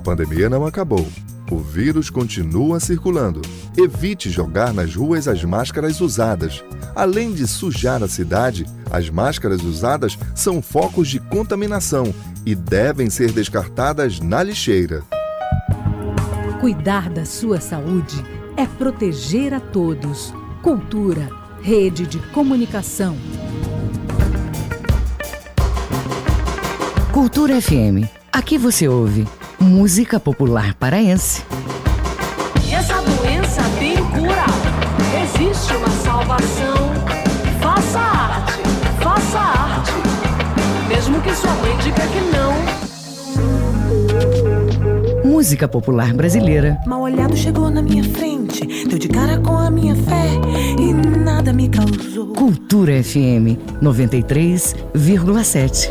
A pandemia não acabou. O vírus continua circulando. Evite jogar nas ruas as máscaras usadas. Além de sujar a cidade, as máscaras usadas são focos de contaminação e devem ser descartadas na lixeira. Cuidar da sua saúde é proteger a todos. Cultura, rede de comunicação. Cultura FM. Aqui você ouve música popular paraense. Essa doença tem cura. Existe uma salvação. Faça arte, faça arte. Mesmo que sua mãe diga que não. Música popular brasileira. Mal olhado chegou na minha frente, deu de cara com a minha fé e nada me causou. Cultura FM 93,7.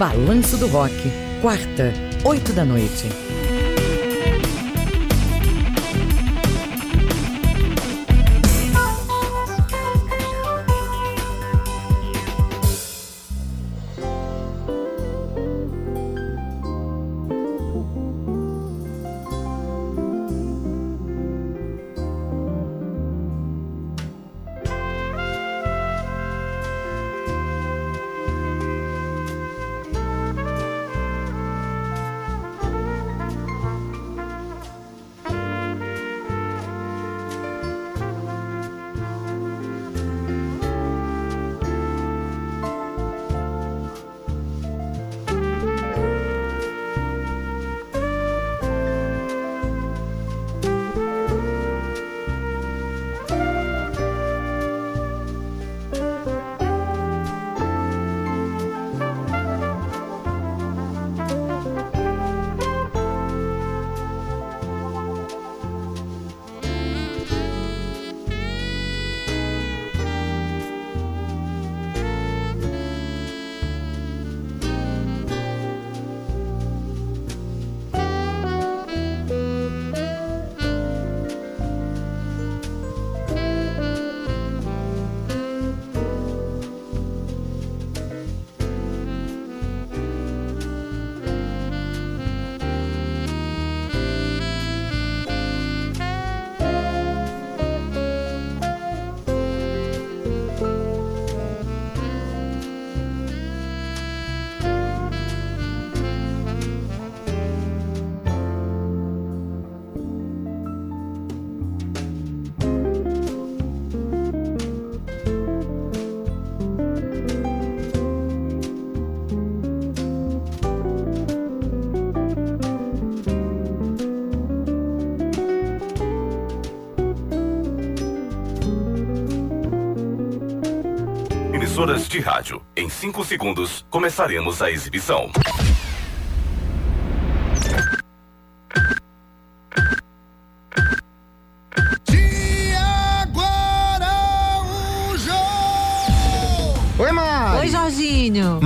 Balanço do Rock, quarta, oito da noite. De rádio. Em 5 segundos, começaremos a exibição.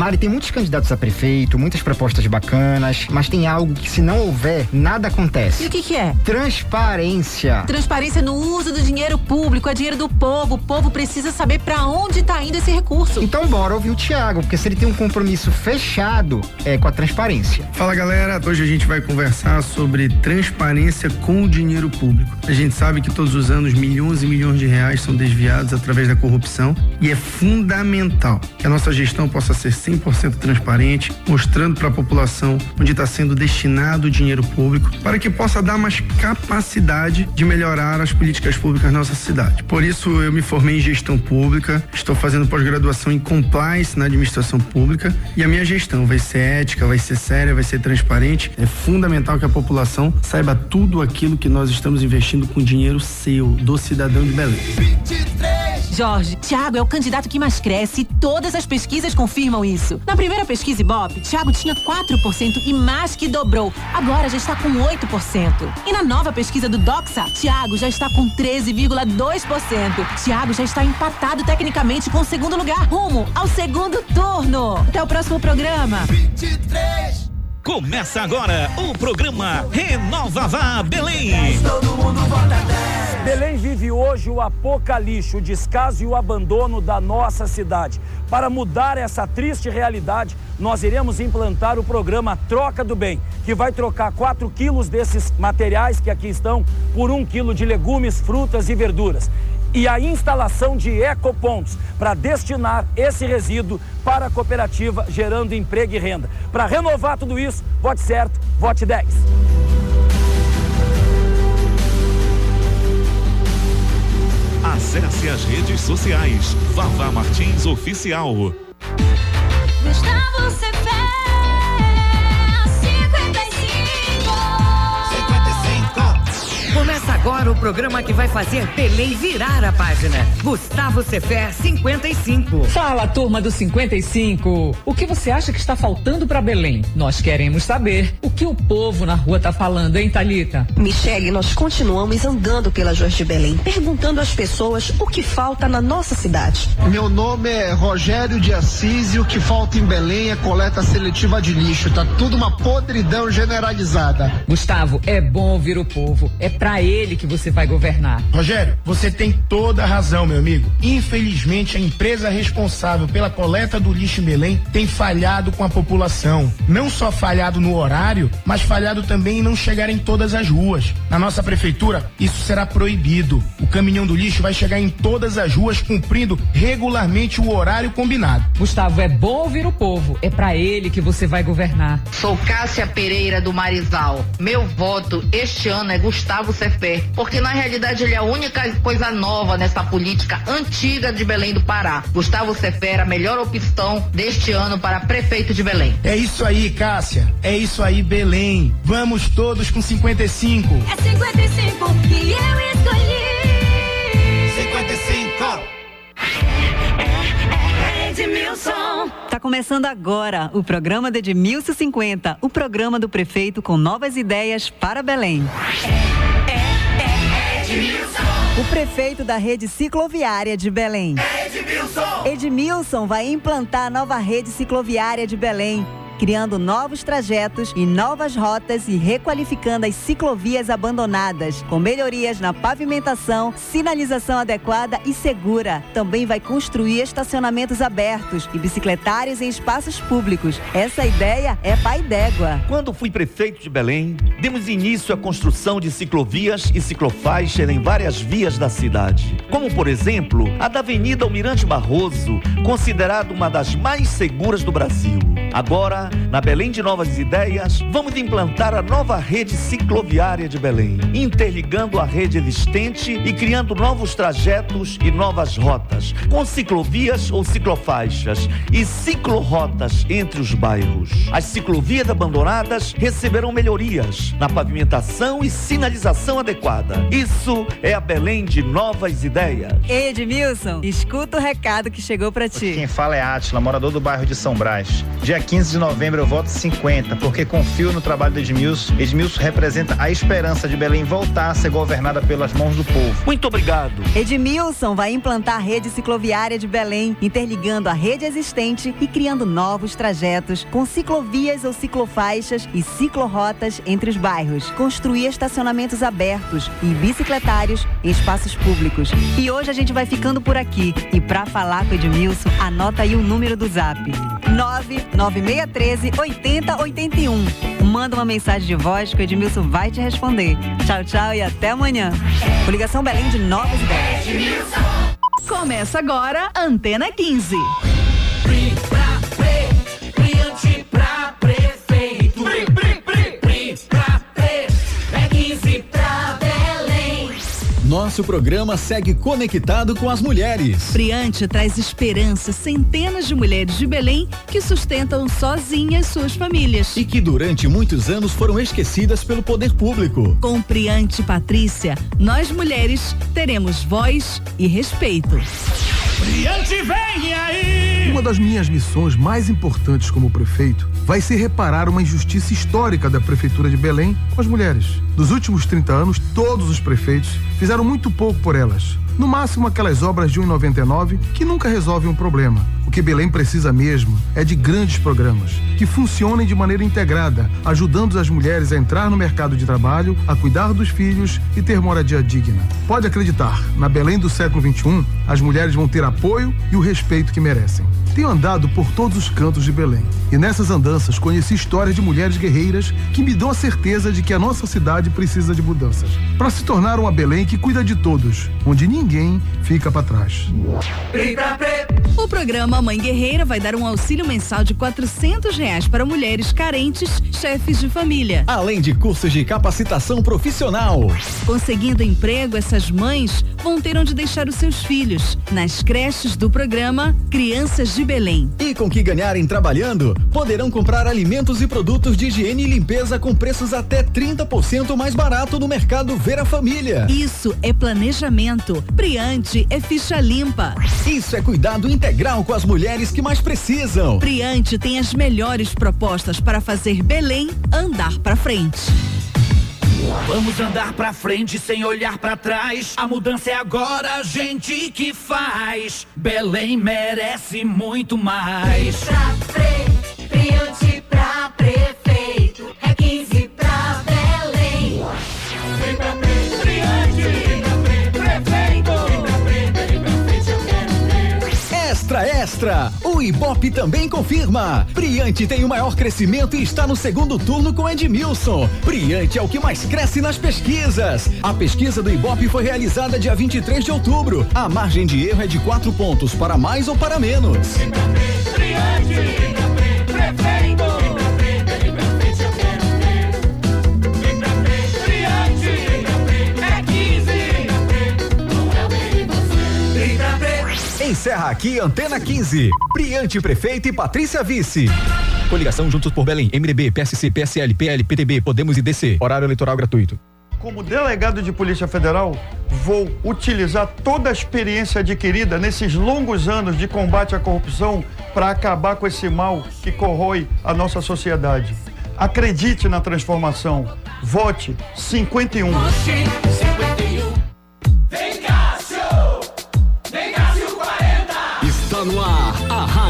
Mari, tem muitos candidatos a prefeito, muitas propostas bacanas, mas tem algo que se não houver, nada acontece. E o que, que é? Transparência. Transparência no uso do dinheiro público, é dinheiro do povo. O povo precisa saber para onde tá indo esse recurso. Então bora ouvir o Tiago, porque se ele tem um compromisso fechado, é com a transparência. Fala galera, hoje a gente vai conversar sobre transparência com o dinheiro público. A gente sabe que todos os anos milhões e milhões de reais são desviados através da corrupção e é fundamental que a nossa gestão possa ser 100% transparente, mostrando para a população onde está sendo destinado o dinheiro público, para que possa dar mais capacidade de melhorar as políticas públicas na nossa cidade. Por isso, eu me formei em gestão pública, estou fazendo pós-graduação em compliance na administração pública e a minha gestão vai ser ética, vai ser séria, vai ser transparente. É fundamental que a população saiba tudo aquilo que nós estamos investindo com dinheiro seu, do cidadão de Belém. 23 Jorge, Tiago é o candidato que mais cresce e todas as pesquisas confirmam isso. Na primeira pesquisa Ibope, Tiago tinha 4% e mais que dobrou. Agora já está com 8%. E na nova pesquisa do Doxa, Tiago já está com 13,2%. Tiago já está empatado tecnicamente com o segundo lugar, rumo ao segundo turno. Até o próximo programa. 23. Começa agora o programa Renova Vá Belém. Todo mundo vota 10. Belém vive hoje o apocalipse, o descaso e o abandono da nossa cidade. Para mudar essa triste realidade, nós iremos implantar o programa Troca do Bem, que vai trocar 4 quilos desses materiais que aqui estão por 1 quilo de legumes, frutas e verduras e a instalação de ecopontos para destinar esse resíduo para a cooperativa, gerando emprego e renda. Para renovar tudo isso, vote certo, vote 10. Acesse as redes sociais. Vavá Martins Oficial. Gustavo Cepé. Começa agora o programa que vai fazer Belém virar a página. Gustavo Cefer 55. Fala, turma do 55. O que você acha que está faltando para Belém? Nós queremos saber o que o povo na rua tá falando, hein, Talita? Michele, nós continuamos andando pelas ruas de Belém, perguntando às pessoas o que falta na nossa cidade. Meu nome é Rogério de Assis e o que falta em Belém é coleta seletiva de lixo. Tá tudo uma podridão generalizada. Gustavo, é bom ouvir o povo. É pra ele que você vai governar. Rogério, você tem toda a razão, meu amigo. Infelizmente, a empresa responsável pela coleta do lixo em Belém tem falhado com a população. Não só falhado no horário, mas falhado também em não chegar em todas as ruas. Na nossa prefeitura, isso será proibido. O caminhão do lixo vai chegar em todas as ruas cumprindo regularmente o horário combinado. Gustavo, é bom ouvir o povo. É para ele que você vai governar. Sou Cássia Pereira do Marizal. Meu voto este ano é Gustavo Cefé, porque na realidade ele é a única coisa nova nessa política antiga de Belém do Pará. Gustavo Cefé era a melhor opção deste ano para prefeito de Belém. É isso aí, Cássia. É isso aí, Belém. Vamos todos com 55. É 55 e eu escolhi. 55. Edmilson. Tá começando agora o programa de Edmilson 50, o programa do prefeito com novas ideias para Belém. O prefeito da rede cicloviária de Belém. Edmilson! Edmilson vai implantar a nova rede cicloviária de Belém criando novos trajetos e novas rotas e requalificando as ciclovias abandonadas, com melhorias na pavimentação, sinalização adequada e segura. Também vai construir estacionamentos abertos e bicicletários em espaços públicos. Essa ideia é pai d'égua. Quando fui prefeito de Belém, demos início à construção de ciclovias e ciclofaixas em várias vias da cidade, como por exemplo, a da Avenida Almirante Barroso, considerada uma das mais seguras do Brasil. Agora, na Belém de Novas Ideias, vamos implantar a nova rede cicloviária de Belém, interligando a rede existente e criando novos trajetos e novas rotas, com ciclovias ou ciclofaixas e ciclorotas entre os bairros. As ciclovias abandonadas receberão melhorias na pavimentação e sinalização adequada. Isso é a Belém de Novas Ideias. Edmilson, escuta o recado que chegou para ti. Quem fala é Atila, morador do bairro de São Brás. Dia 15 de novembro eu voto 50, porque confio no trabalho do Edmilson. Edmilson representa a esperança de Belém voltar a ser governada pelas mãos do povo. Muito obrigado. Edmilson vai implantar a rede cicloviária de Belém, interligando a rede existente e criando novos trajetos com ciclovias ou ciclofaixas e ciclorotas entre os bairros. Construir estacionamentos abertos e bicicletários em espaços públicos. E hoje a gente vai ficando por aqui. E para falar com o Edmilson, anota aí o número do zap: 99613 8081. Manda uma mensagem de voz que o Edmilson vai te responder. Tchau, tchau e até amanhã. Coligação Belém de Novas Ideias. Começa agora Antena 15. Nosso programa segue conectado com as mulheres. Priante traz esperança a centenas de mulheres de Belém que sustentam sozinhas suas famílias. E que durante muitos anos foram esquecidas pelo poder público. Com Priante e Patrícia, nós mulheres teremos voz e respeito. Priante vem aí! Uma das minhas missões mais importantes como prefeito vai ser reparar uma injustiça histórica da Prefeitura de Belém com as mulheres. Nos últimos 30 anos, todos os prefeitos fizeram muito pouco por elas. No máximo, aquelas obras de 1,99 que nunca resolvem um problema. O que Belém precisa mesmo é de grandes programas que funcionem de maneira integrada, ajudando as mulheres a entrar no mercado de trabalho, a cuidar dos filhos e ter moradia digna. Pode acreditar, na Belém do século XXI, as mulheres vão ter apoio e o respeito que merecem. Tenho andado por todos os cantos de Belém e nessas andanças conheci histórias de mulheres guerreiras que me dão a certeza de que a nossa cidade precisa de mudanças para se tornar uma Belém que cuida de todos, onde ninguém fica para trás. O programa Mãe Guerreira vai dar um auxílio mensal de 400 reais para mulheres carentes, chefes de família. Além de cursos de capacitação profissional. Conseguindo emprego, essas mães vão ter onde deixar os seus filhos, nas creches do programa Crianças de Belém. E com que ganharem trabalhando, poderão comprar alimentos e produtos de higiene e limpeza com preços até 30% mais barato no mercado Vera Família. Isso é planejamento. Priante é ficha limpa. Isso é cuidado integral com as mulheres que mais precisam. Priante tem as melhores propostas para fazer Belém andar para frente. Vamos andar pra frente sem olhar pra trás. A mudança é agora, a gente que faz. Belém merece muito mais. Pra frente, Extra, extra! O Ibope também confirma. Priante tem o maior crescimento e está no segundo turno com Edmilson. Priante é o que mais cresce nas pesquisas. A pesquisa do Ibope foi realizada dia 23 de outubro. A margem de erro é de quatro pontos, para mais ou para menos. Priante, encerra aqui Antena 15. Priante Prefeito e Patrícia Vice. Coligação Juntos por Belém, MDB, PSC, PSL, PL, PTB, Podemos e DC. Horário eleitoral gratuito. Como delegado de Polícia Federal, vou utilizar toda a experiência adquirida nesses longos anos de combate à corrupção para acabar com esse mal que corrói a nossa sociedade. Acredite na transformação. Vote 51. Vote 51.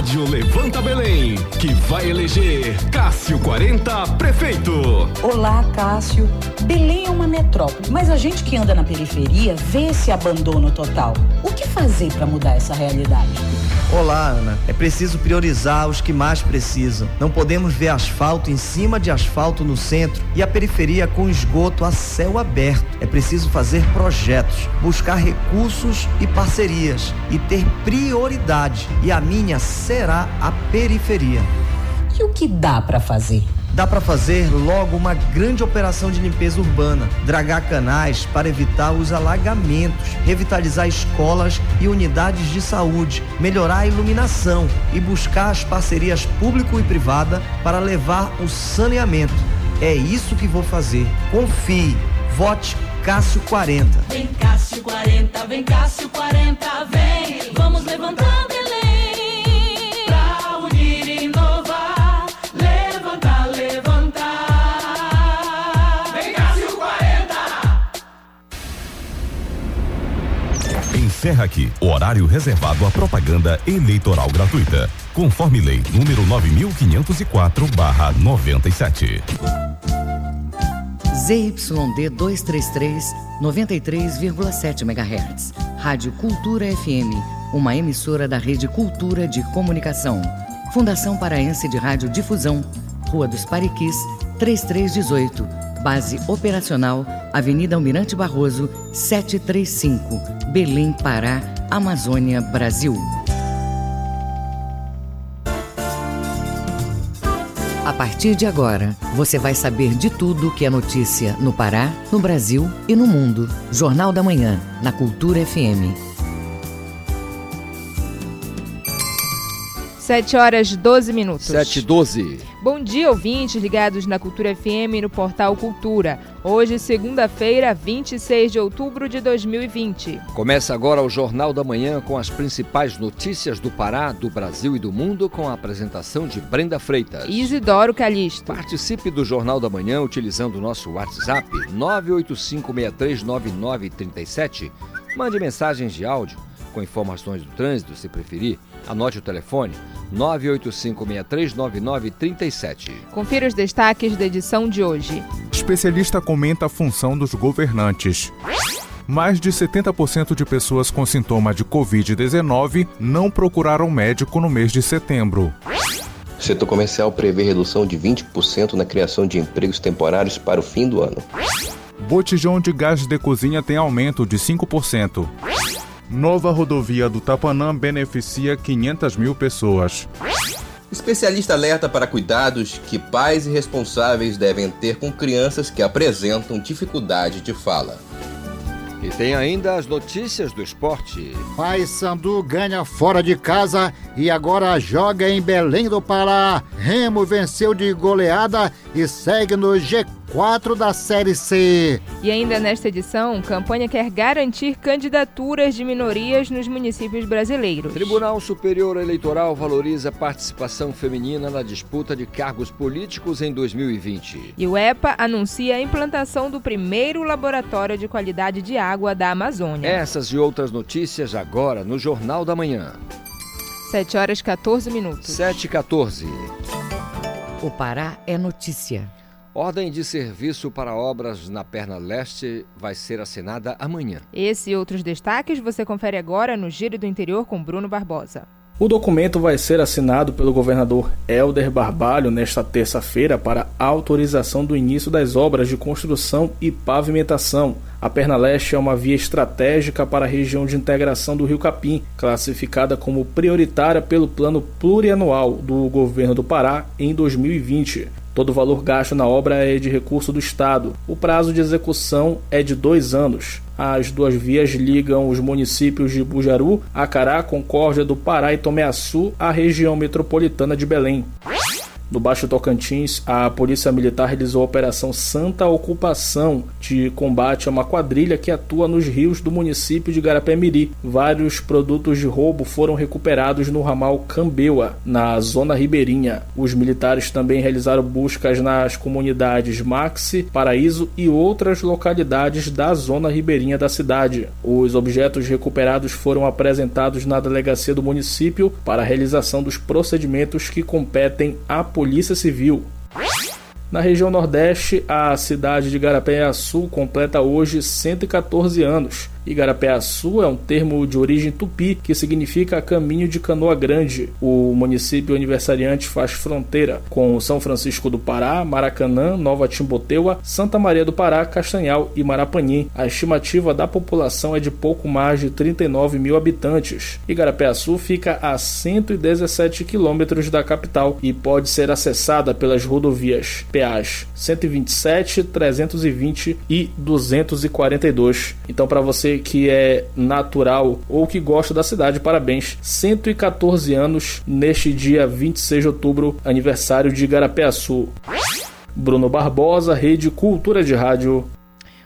Rádio Levanta Belém, que vai eleger Cássio 40 prefeito. Olá, Cássio. Belém é uma metrópole, mas a gente que anda na periferia vê esse abandono total. O que fazer para mudar essa realidade? Olá, Ana. É preciso priorizar os que mais precisam. Não podemos ver asfalto em cima de asfalto no centro e a periferia com esgoto a céu aberto. É preciso fazer projetos, buscar recursos e parcerias e ter prioridade. E a minha será a periferia. E o que dá para fazer? Dá para fazer logo uma grande operação de limpeza urbana, dragar canais para evitar os alagamentos, revitalizar escolas e unidades de saúde, melhorar a iluminação e buscar as parcerias público e privada para levar o saneamento. É isso que vou fazer. Confie. Vote Cássio 40. Vem Cássio 40, vem Cássio 40, vem. Vamos levantar Belém. Encerra aqui o horário reservado à propaganda eleitoral gratuita, conforme lei número 9504/97. ZYD 233, 93,7 MHz. Rádio Cultura FM, uma emissora da Rede Cultura de Comunicação. Fundação Paraense de Rádio Difusão, Rua dos Pariquis, 3318. Base operacional, Avenida Almirante Barroso, 735, Belém, Pará, Amazônia, Brasil. A partir de agora, você vai saber de tudo que é notícia no Pará, no Brasil e no mundo. Jornal da Manhã, na Cultura FM. 7 horas 12 minutos. 7 e 12. Bom dia, ouvintes ligados na Cultura FM e no portal Cultura. Hoje, segunda-feira, 26 de outubro de 2020. Começa agora o Jornal da Manhã com as principais notícias do Pará, do Brasil e do mundo, com a apresentação de Brenda Freitas. Isidoro Calixto. Participe do Jornal da Manhã utilizando o nosso WhatsApp 985639937. Mande mensagens de áudio com informações do trânsito, se preferir. Anote o telefone 985639937. Confira os destaques da edição de hoje. Especialista comenta a função dos governantes. Mais de 70% de pessoas com sintoma de Covid-19 não procuraram médico no mês de setembro. O setor comercial prevê redução de 20% na criação de empregos temporários para o fim do ano. Botijão de gás de cozinha tem aumento de 5%. Nova rodovia do Tapanã beneficia 500 mil pessoas. Especialista alerta para cuidados que pais e responsáveis devem ter com crianças que apresentam dificuldade de fala. E tem ainda as notícias do esporte. Paysandu ganha fora de casa e agora joga em Belém do Pará. Remo venceu de goleada e segue no G4 da Série C. E ainda nesta edição, campanha quer garantir candidaturas de minorias nos municípios brasileiros. Tribunal Superior Eleitoral valoriza a participação feminina na disputa de cargos políticos em 2020. E o EPA anuncia a implantação do primeiro laboratório de qualidade de água da Amazônia. Essas e outras notícias agora no Jornal da Manhã. 7 horas 14 minutos. 7 e 14. O Pará é notícia. Ordem de serviço para obras na perna leste vai ser assinada amanhã. Esse e outros destaques você confere agora no Giro do Interior com Bruno Barbosa. O documento vai ser assinado pelo governador Helder Barbalho nesta terça-feira para autorização do início das obras de construção e pavimentação. A Perna Leste é uma via estratégica para a região de integração do Rio Capim, classificada como prioritária pelo plano plurianual do governo do Pará em 2020. Todo o valor gasto na obra é de recurso do Estado. O prazo de execução é de dois anos. As duas vias ligam os municípios de Bujaru, Acará, Concórdia do Pará e Tomeaçu à região metropolitana de Belém. No Baixo Tocantins, a Polícia Militar realizou a Operação Santa Ocupação de combate a uma quadrilha que atua nos rios do município de Garapé-Miri. Vários produtos de roubo foram recuperados no ramal Cambeua, na zona ribeirinha. Os militares também realizaram buscas nas comunidades Maxi, Paraíso e outras localidades da zona ribeirinha da cidade. Os objetos recuperados foram apresentados na delegacia do município para a realização dos procedimentos que competem à Polícia Civil. Na região Nordeste, a cidade de Garapé-Açu completa hoje 114 anos. Igarapé-Açu é um termo de origem tupi que significa caminho de canoa grande. O município aniversariante faz fronteira com São Francisco do Pará, Maracanã, Nova Timboteua, Santa Maria do Pará, Castanhal e Marapanim. A estimativa da população é de pouco mais de 39 mil habitantes. Igarapé-Açu fica a 117 quilômetros da capital e pode ser acessada pelas rodovias PAs 127, 320 e 242. Então, para você que é natural ou que gosta da cidade, parabéns. 114 anos neste dia 26 de outubro, aniversário de Igarapé-Açu. Bruno Barbosa, Rede Cultura de Rádio.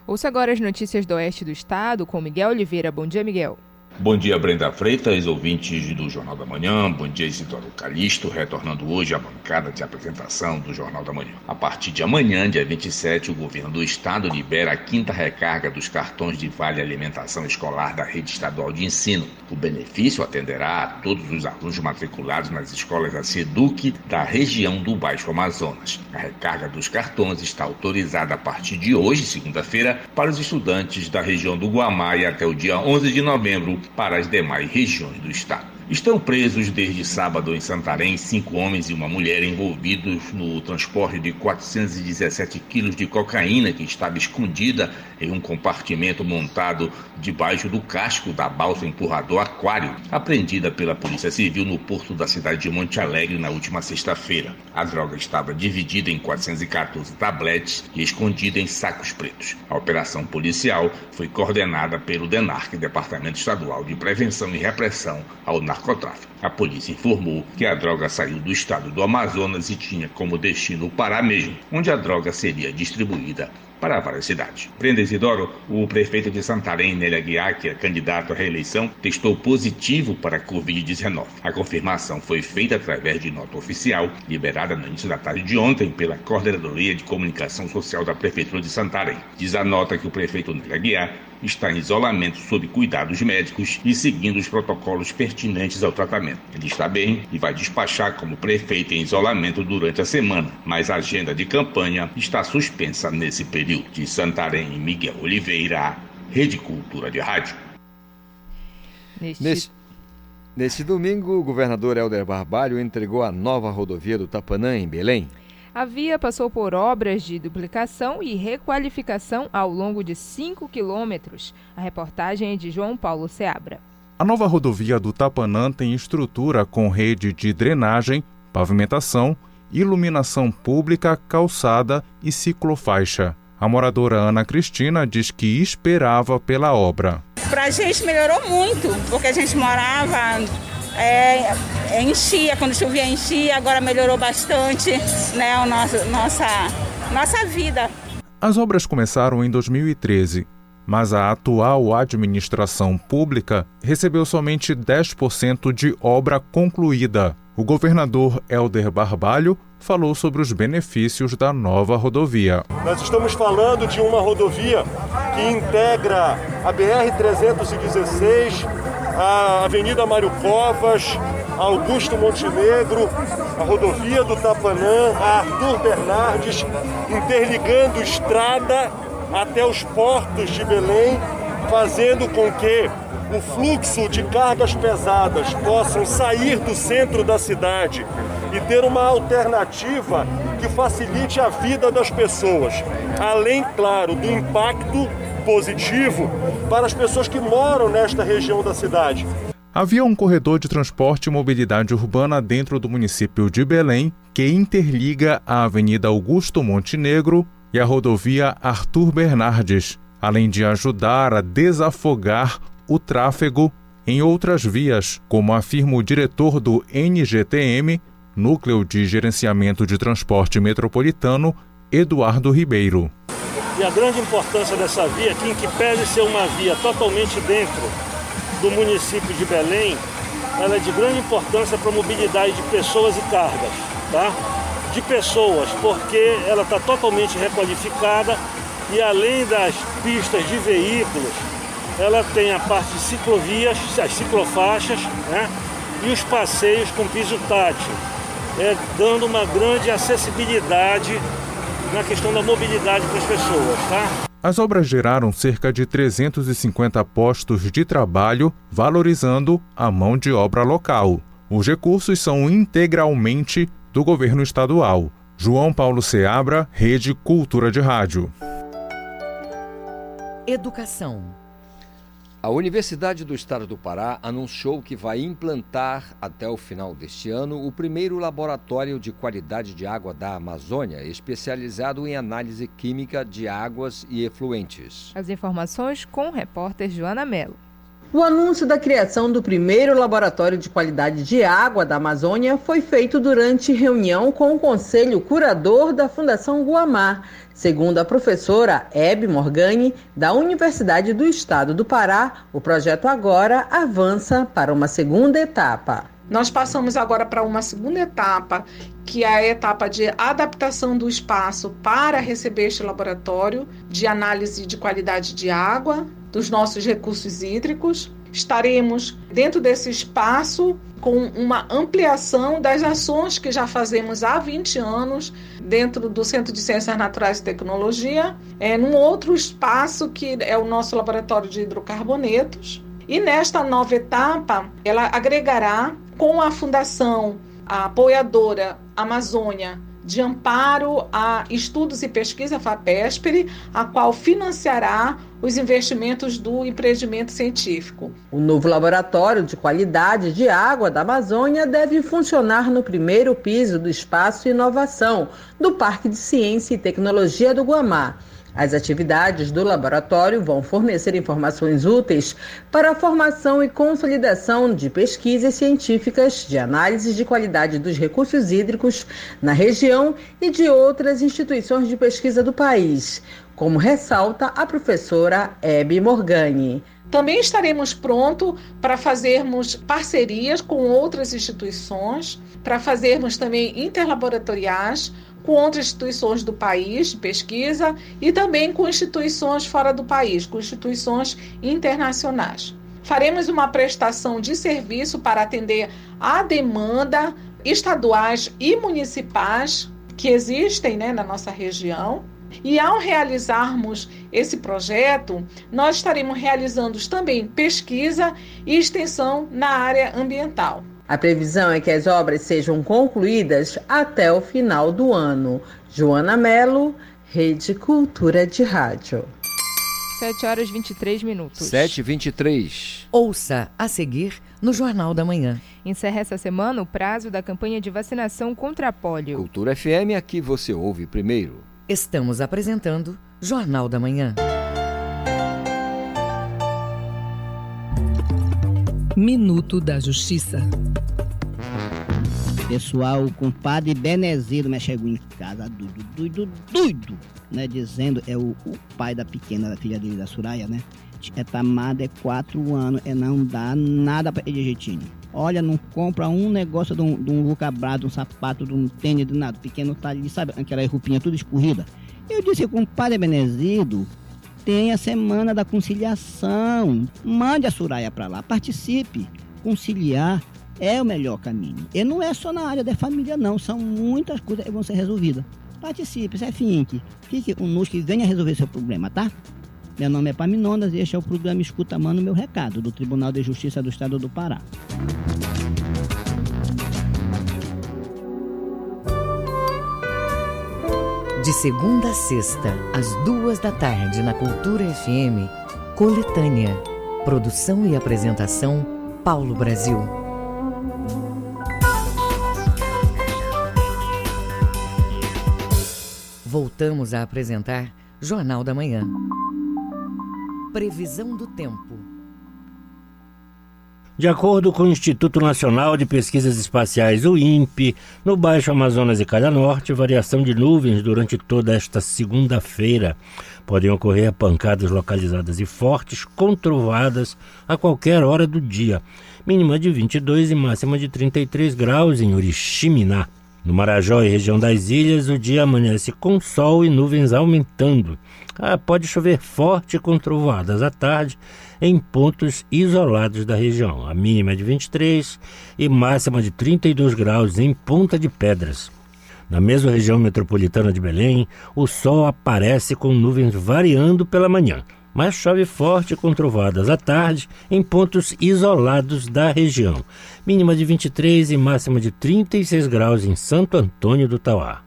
Ouça agora as notícias do oeste do estado com Miguel Oliveira. Bom dia, Miguel. Bom dia, Brenda Freitas, ouvintes do Jornal da Manhã. Bom dia, Isidoro Calixto, retornando hoje à bancada de apresentação do Jornal da Manhã. A partir de amanhã, dia 27, o governo do estado libera a quinta recarga dos cartões de Vale Alimentação Escolar da rede estadual de ensino. O benefício atenderá a todos os alunos matriculados nas escolas da SEDUC da região do Baixo Amazonas. A recarga dos cartões está autorizada a partir de hoje, segunda-feira, para os estudantes da região do Guamá e até o dia 11 de novembro para as demais regiões do estado. Estão presos desde sábado em Santarém cinco homens e uma mulher envolvidos no transporte de 417 quilos de cocaína que estava escondida em um compartimento montado debaixo do casco da balsa empurrador Aquário, apreendida pela Polícia Civil no porto da cidade de Monte Alegre na última sexta-feira. A droga estava dividida em 414 tabletes e escondida em sacos pretos. A operação policial foi coordenada pelo DENARC, Departamento Estadual de Prevenção e Repressão ao Narcotráfico. A polícia informou que a droga saiu do estado do Amazonas e tinha como destino o Pará mesmo, onde a droga seria distribuída para várias cidades. Brenda Isidoro, o prefeito de Santarém, Nélia Guiar, que é candidato à reeleição, testou positivo para a Covid-19. A confirmação foi feita através de nota oficial, liberada no início da tarde de ontem pela Coordenadoria de Comunicação Social da Prefeitura de Santarém. Diz a nota que o prefeito Nélia Guiar está em isolamento sob cuidados médicos e seguindo os protocolos pertinentes ao tratamento. Ele está bem e vai despachar como prefeito em isolamento durante a semana, mas a agenda de campanha está suspensa nesse período. De Santarém, Miguel Oliveira, Rede Cultura de Rádio. Neste... Nesse domingo, o governador Helder Barbalho entregou a nova rodovia do Tapanã, em Belém. A via passou por obras de duplicação e requalificação ao longo de 5 quilômetros. A reportagem é de João Paulo Seabra. A nova rodovia do Tapanã tem estrutura com rede de drenagem, pavimentação, iluminação pública, calçada e ciclofaixa. A moradora Ana Cristina diz que esperava pela obra. Para a gente melhorou muito, porque a gente morava é, é, enchia, quando chovia enchia, agora melhorou bastante né, a nossa, nossa, nossa vida. As obras começaram em 2013, mas a atual administração pública recebeu somente 10% de obra concluída. O governador Helder Barbalho falou sobre os benefícios da nova rodovia. Nós estamos falando de uma rodovia que integra a BR-316, a Avenida Mário Covas, a Augusto Montenegro, a rodovia do Tapanã, a Arthur Bernardes, interligando estrada até os portos de Belém, fazendo com que o fluxo de cargas pesadas possam sair do centro da cidade e ter uma alternativa que facilite a vida das pessoas. Além, claro, do impacto positivo para as pessoas que moram nesta região da cidade. Havia um corredor de transporte e mobilidade urbana dentro do município de Belém que interliga a Avenida Augusto Montenegro e a rodovia Arthur Bernardes, além de ajudar a desafogar o tráfego em outras vias, como afirma o diretor do NGTM, Núcleo de Gerenciamento de Transporte Metropolitano, Eduardo Ribeiro. E a grande importância dessa via aqui, que pese ser uma via totalmente dentro do município de Belém, ela é de grande importância para a mobilidade de pessoas e cargas, tá? De pessoas, porque ela está totalmente requalificada e além das pistas de veículos, ela tem a parte de ciclovias, as ciclofaixas, né? E os passeios com piso tátil, é, dando uma grande acessibilidade na questão da mobilidade para as pessoas, tá? As obras geraram cerca de 350 postos de trabalho, valorizando a mão de obra local. Os recursos são integralmente do governo estadual. João Paulo Seabra, Rede Cultura de Rádio. Educação. A Universidade do Estado do Pará anunciou que vai implantar até o final deste ano o primeiro laboratório de qualidade de água da Amazônia, especializado em análise química de águas e efluentes. As informações com o repórter Joana Mello. O anúncio da criação do primeiro laboratório de qualidade de água da Amazônia foi feito durante reunião com o Conselho Curador da Fundação Guamar, Segundo a professora Hebe Morgani, da Universidade do Estado do Pará, o projeto agora avança para uma segunda etapa. Nós passamos agora para uma segunda etapa, que é a etapa de adaptação do espaço para receber este laboratório de análise de qualidade de água, dos nossos recursos hídricos. Estaremos dentro desse espaço com uma ampliação das ações que já fazemos há 20 anos dentro do Centro de Ciências Naturais e Tecnologia, é, num outro espaço que é o nosso laboratório de hidrocarbonetos. E nesta nova etapa, ela agregará com a Fundação a apoiadora Amazônia de amparo a estudos e pesquisa FAPESPER, a qual financiará os investimentos do empreendimento científico. O novo laboratório de qualidade de água da Amazônia deve funcionar no primeiro piso do Espaço Inovação do Parque de Ciência e Tecnologia do Guamá. As atividades do laboratório vão fornecer informações úteis para a formação e consolidação de pesquisas científicas de análise de qualidade dos recursos hídricos na região e de outras instituições de pesquisa do país, como ressalta a professora Hebe Morgani. Também estaremos prontos para fazermos parcerias com outras instituições, para fazermos também interlaboratoriais com outras instituições do país de pesquisa e também com instituições fora do país, com instituições internacionais. Faremos uma prestação de serviço para atender à demanda estaduais e municipais que existem né, na nossa região. E ao realizarmos esse projeto, nós estaremos realizando também pesquisa e extensão na área ambiental. A previsão é que as obras sejam concluídas até o final do ano. Joana Melo, Rede Cultura de Rádio. 7 horas 23 minutos. 7 e 23 Ouça a seguir no Jornal da Manhã. Encerra essa semana o prazo da campanha de vacinação contra a polio. Cultura FM, aqui você ouve primeiro. Estamos apresentando Jornal da Manhã. Minuto da Justiça. Pessoal, o compadre Benezido me chegou em casa, doido, doido, doido, né? Dizendo, é o, o pai da pequena, da filha dele, da Suraya, né? É tamada, é quatro anos, é não dá nada pra ele jeitinho. Olha, não compra um negócio de um, de um um sapato, de um tênis, de nada. O pequeno tá ali, sabe, aquela roupinha tudo escorrida. Eu disse, compadre Benezido, tem a semana da conciliação. Mande a Suraya para lá, participe. Conciliar é o melhor caminho. E não é só na área da família, não. São muitas coisas que vão ser resolvidas. Participe, Zé Fink. Fique conosco e venha resolver seu problema, tá? Meu nome é Paminondas e este é o programa Escuta Mano Meu Recado, do Tribunal de Justiça do Estado do Pará. De segunda a sexta, às duas da tarde, na Cultura FM, Coletânea. Produção e apresentação, Paulo Brasil. Voltamos a apresentar Jornal da Manhã. Previsão do tempo. De acordo com o Instituto Nacional de Pesquisas Espaciais, o INPE, no Baixo Amazonas e Calha Norte, variação de nuvens durante toda esta segunda-feira. Podem ocorrer pancadas localizadas e fortes, controvadas a qualquer hora do dia. Mínima de 22 e máxima de 33 graus em Oriximiná. No Marajó e região das ilhas, o dia amanhece com sol e nuvens aumentando. Ah, pode chover forte com trovoadas à tarde em pontos isolados da região. A mínima é de 23 e máxima de 32 graus em Ponta de Pedras. Na mesma região metropolitana de Belém, o sol aparece com nuvens variando pela manhã mas chove forte com trovadas à tarde em pontos isolados da região. Mínima de 23 e máxima de 36 graus em Santo Antônio do Tauá.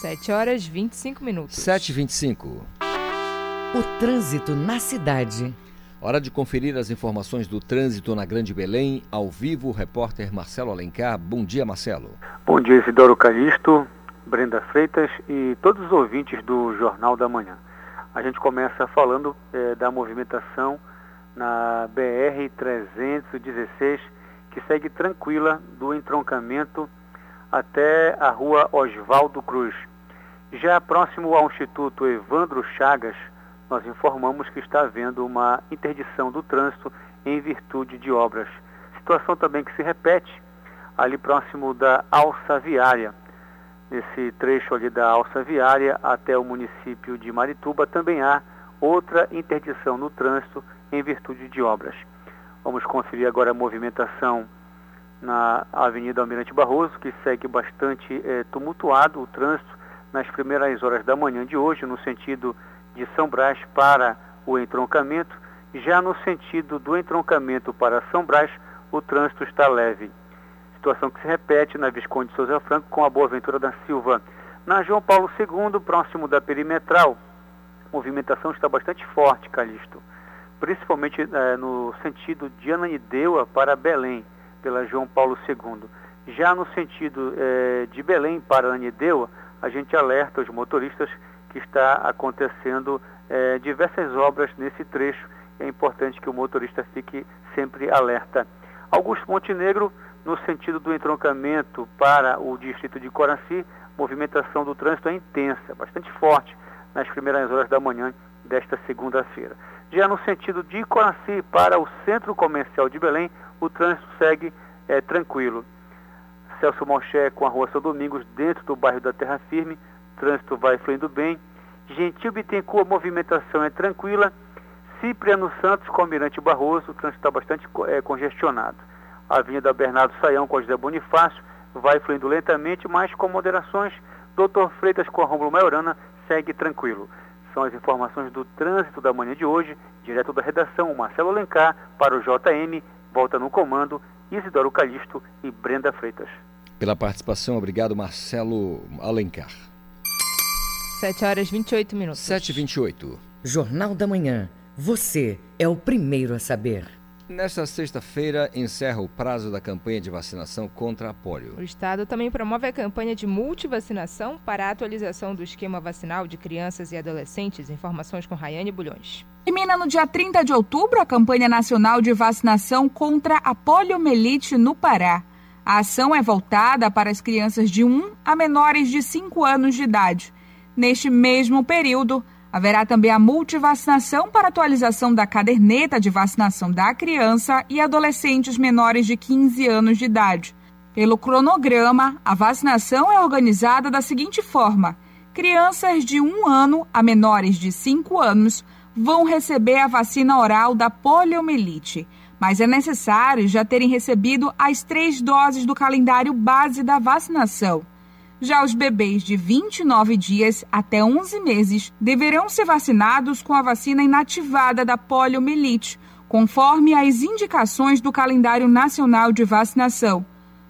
7 horas 25 minutos. 7 e 25 O trânsito na cidade. Hora de conferir as informações do trânsito na Grande Belém. Ao vivo, o repórter Marcelo Alencar. Bom dia, Marcelo. Bom dia, Isidoro Calixto, Brenda Freitas e todos os ouvintes do Jornal da Manhã. A gente começa falando é, da movimentação na BR-316, que segue tranquila do entroncamento até a rua Oswaldo Cruz. Já próximo ao Instituto Evandro Chagas, nós informamos que está havendo uma interdição do trânsito em virtude de obras. Situação também que se repete ali próximo da alça viária nesse trecho ali da alça viária até o município de Marituba, também há outra interdição no trânsito em virtude de obras. Vamos conferir agora a movimentação na Avenida Almirante Barroso, que segue bastante é, tumultuado o trânsito nas primeiras horas da manhã de hoje, no sentido de São Brás para o entroncamento, Já no sentido do entroncamento para São Brás, o trânsito está leve. Situação que se repete na Visconde de Souza Franco com a Boa Ventura da Silva. Na João Paulo II, próximo da perimetral, a movimentação está bastante forte, Calixto. Principalmente eh, no sentido de Ananindeua para Belém, pela João Paulo II. Já no sentido eh, de Belém para Ananindeua, a gente alerta os motoristas está acontecendo eh, diversas obras nesse trecho. É importante que o motorista fique sempre alerta. Augusto Montenegro, no sentido do entroncamento para o distrito de Coraci, movimentação do trânsito é intensa, bastante forte nas primeiras horas da manhã desta segunda-feira. Já no sentido de Coraci para o centro comercial de Belém, o trânsito segue é, tranquilo. Celso Moché com a rua São Domingos, dentro do bairro da Terra Firme, trânsito vai fluindo bem. Gentil Bittencourt, a movimentação é tranquila. Cipriano Santos com Almirante Barroso, o trânsito está bastante é, congestionado. A Avenida Bernardo Saião com José Bonifácio vai fluindo lentamente, mas com moderações. Doutor Freitas com a Rômulo Maiorana segue tranquilo. São as informações do trânsito da manhã de hoje, direto da redação, Marcelo Alencar, para o JM, volta no comando, Isidoro Calixto e Brenda Freitas. Pela participação, obrigado Marcelo Alencar. 7 horas 28 minutos. 7 e 28. Jornal da Manhã. Você é o primeiro a saber. Nesta sexta-feira, encerra o prazo da campanha de vacinação contra a polio. O Estado também promove a campanha de multivacinação para a atualização do esquema vacinal de crianças e adolescentes. Informações com Rayane Bulhões. Termina no dia 30 de outubro a campanha nacional de vacinação contra a poliomielite no Pará. A ação é voltada para as crianças de 1 a menores de 5 anos de idade. Neste mesmo período, Haverá também a multivacinação para atualização da caderneta de vacinação da criança e adolescentes menores de 15 anos de idade. Pelo cronograma, a vacinação é organizada da seguinte forma: crianças de 1 ano a menores de 5 anos vão receber a vacina oral da poliomielite, mas é necessário já terem recebido as três doses do calendário base da vacinação. Já os bebês de 29 dias até 11 meses deverão ser vacinados com a vacina inativada da poliomielite, conforme as indicações do calendário nacional de vacinação.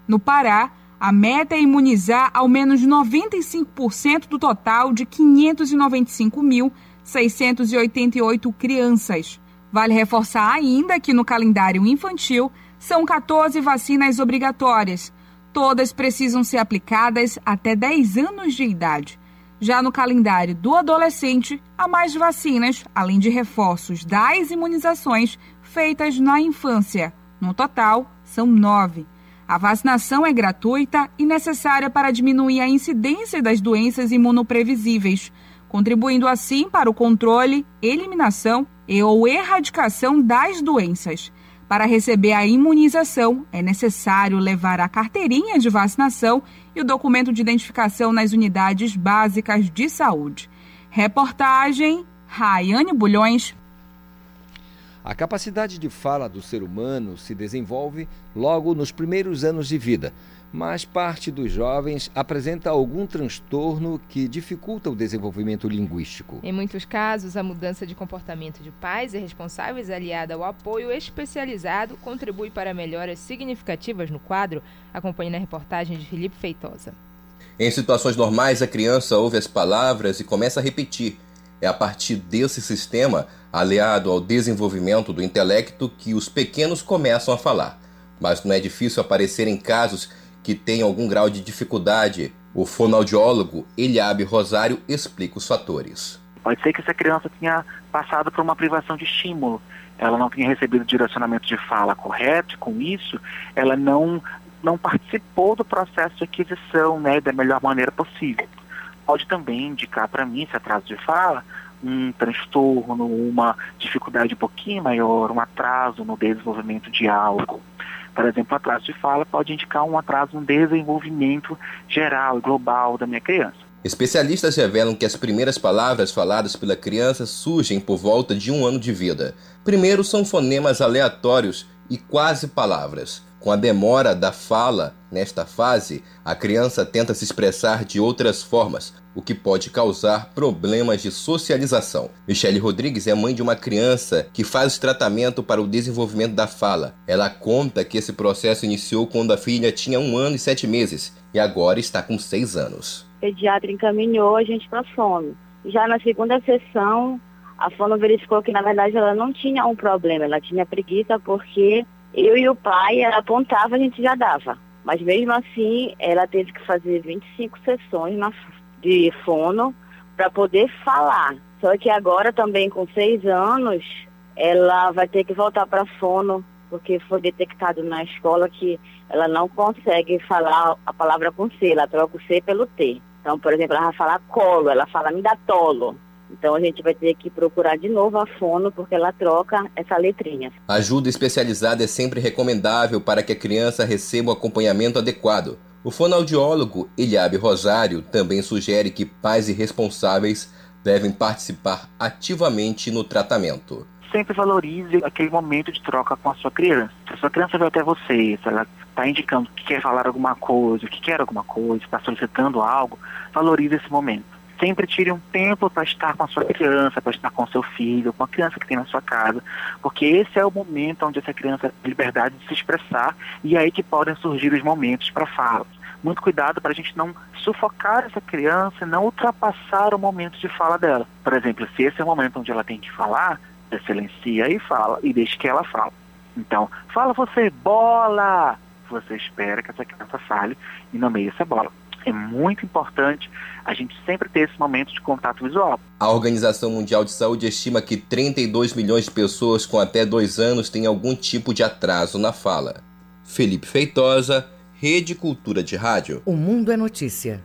No Pará, a meta é imunizar ao menos 95% do total de 595.688 crianças. Vale reforçar ainda que no calendário infantil são 14 vacinas obrigatórias Todas precisam ser aplicadas até 10 anos de idade. Já no calendário do adolescente, há mais vacinas, além de reforços das imunizações feitas na infância. No total, são nove. A vacinação é gratuita e necessária para diminuir a incidência das doenças imunoprevisíveis, contribuindo assim para o controle, eliminação e ou erradicação das doenças. Para receber a imunização, é necessário levar a carteirinha de vacinação e o documento de identificação nas unidades básicas de saúde. Reportagem Raiane Bulhões. A capacidade de fala do ser humano se desenvolve logo nos primeiros anos de vida mas parte dos jovens apresenta algum transtorno que dificulta o desenvolvimento linguístico. Em muitos casos, a mudança de comportamento de pais e responsáveis aliada ao apoio especializado contribui para melhoras significativas no quadro, acompanhe na reportagem de Felipe Feitosa. Em situações normais, a criança ouve as palavras e começa a repetir. É a partir desse sistema, aliado ao desenvolvimento do intelecto, que os pequenos começam a falar. Mas não é difícil aparecer em casos que tem algum grau de dificuldade. O fonoaudiólogo Eliabe Rosário explica os fatores. Pode ser que essa criança tenha passado por uma privação de estímulo, ela não tenha recebido direcionamento de fala correto, com isso, ela não, não participou do processo de aquisição né, da melhor maneira possível. Pode também indicar para mim, esse atraso de fala, um transtorno, uma dificuldade um pouquinho maior, um atraso no desenvolvimento de algo. Por exemplo, atraso de fala pode indicar um atraso no desenvolvimento geral e global da minha criança. Especialistas revelam que as primeiras palavras faladas pela criança surgem por volta de um ano de vida. Primeiro são fonemas aleatórios e quase palavras. Com a demora da fala nesta fase, a criança tenta se expressar de outras formas, o que pode causar problemas de socialização. Michele Rodrigues é mãe de uma criança que faz tratamento para o desenvolvimento da fala. Ela conta que esse processo iniciou quando a filha tinha um ano e sete meses e agora está com seis anos. O pediatra encaminhou a gente para fono. Já na segunda sessão, a fono verificou que na verdade ela não tinha um problema, ela tinha preguiça porque eu e o pai, ela apontava, a gente já dava. Mas mesmo assim, ela teve que fazer 25 sessões na, de fono para poder falar. Só que agora também com seis anos, ela vai ter que voltar para fono, porque foi detectado na escola que ela não consegue falar a palavra com C, ela troca o C pelo T. Então, por exemplo, ela vai falar colo, ela fala me dá tolo. Então a gente vai ter que procurar de novo a fono porque ela troca essa letrinha. Ajuda especializada é sempre recomendável para que a criança receba o acompanhamento adequado. O fonoaudiólogo Eliabe Rosário também sugere que pais e responsáveis devem participar ativamente no tratamento. Sempre valorize aquele momento de troca com a sua criança. Se a sua criança veio até você, se ela está indicando que quer falar alguma coisa, que quer alguma coisa, está solicitando algo, valorize esse momento sempre tire um tempo para estar com a sua criança, para estar com seu filho, com a criança que tem na sua casa, porque esse é o momento onde essa criança tem liberdade de se expressar e é aí que podem surgir os momentos para fala. Muito cuidado para a gente não sufocar essa criança, não ultrapassar o momento de fala dela. Por exemplo, se esse é o momento onde ela tem que falar, você silencia e fala e deixe que ela fale. Então, fala você, bola! Você espera que essa criança fale e nomeie essa bola. É muito importante a gente sempre ter esse momento de contato visual. A Organização Mundial de Saúde estima que 32 milhões de pessoas com até dois anos têm algum tipo de atraso na fala. Felipe Feitosa, Rede Cultura de Rádio. O Mundo é Notícia.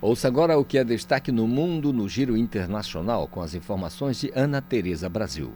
Ouça agora o que é destaque no mundo no Giro Internacional com as informações de Ana Tereza Brasil.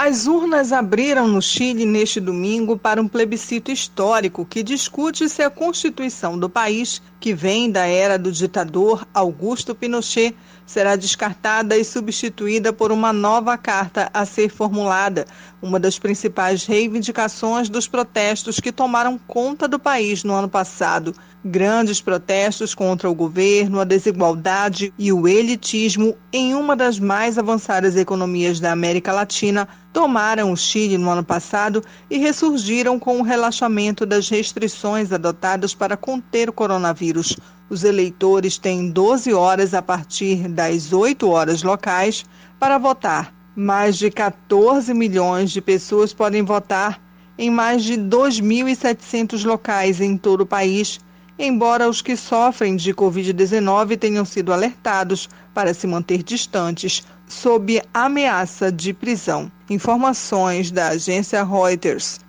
As urnas abriram no Chile neste domingo para um plebiscito histórico que discute se a Constituição do país, que vem da era do ditador Augusto Pinochet, será descartada e substituída por uma nova carta a ser formulada, uma das principais reivindicações dos protestos que tomaram conta do país no ano passado. Grandes protestos contra o governo, a desigualdade e o elitismo em uma das mais avançadas economias da América Latina tomaram o Chile no ano passado e ressurgiram com o relaxamento das restrições adotadas para conter o coronavírus. Os eleitores têm 12 horas a partir das 8 horas locais para votar. Mais de 14 milhões de pessoas podem votar em mais de 2.700 locais em todo o país embora os que sofrem de Covid-19 tenham sido alertados para se manter distantes, sob ameaça de prisão. Informações da agência Reuters.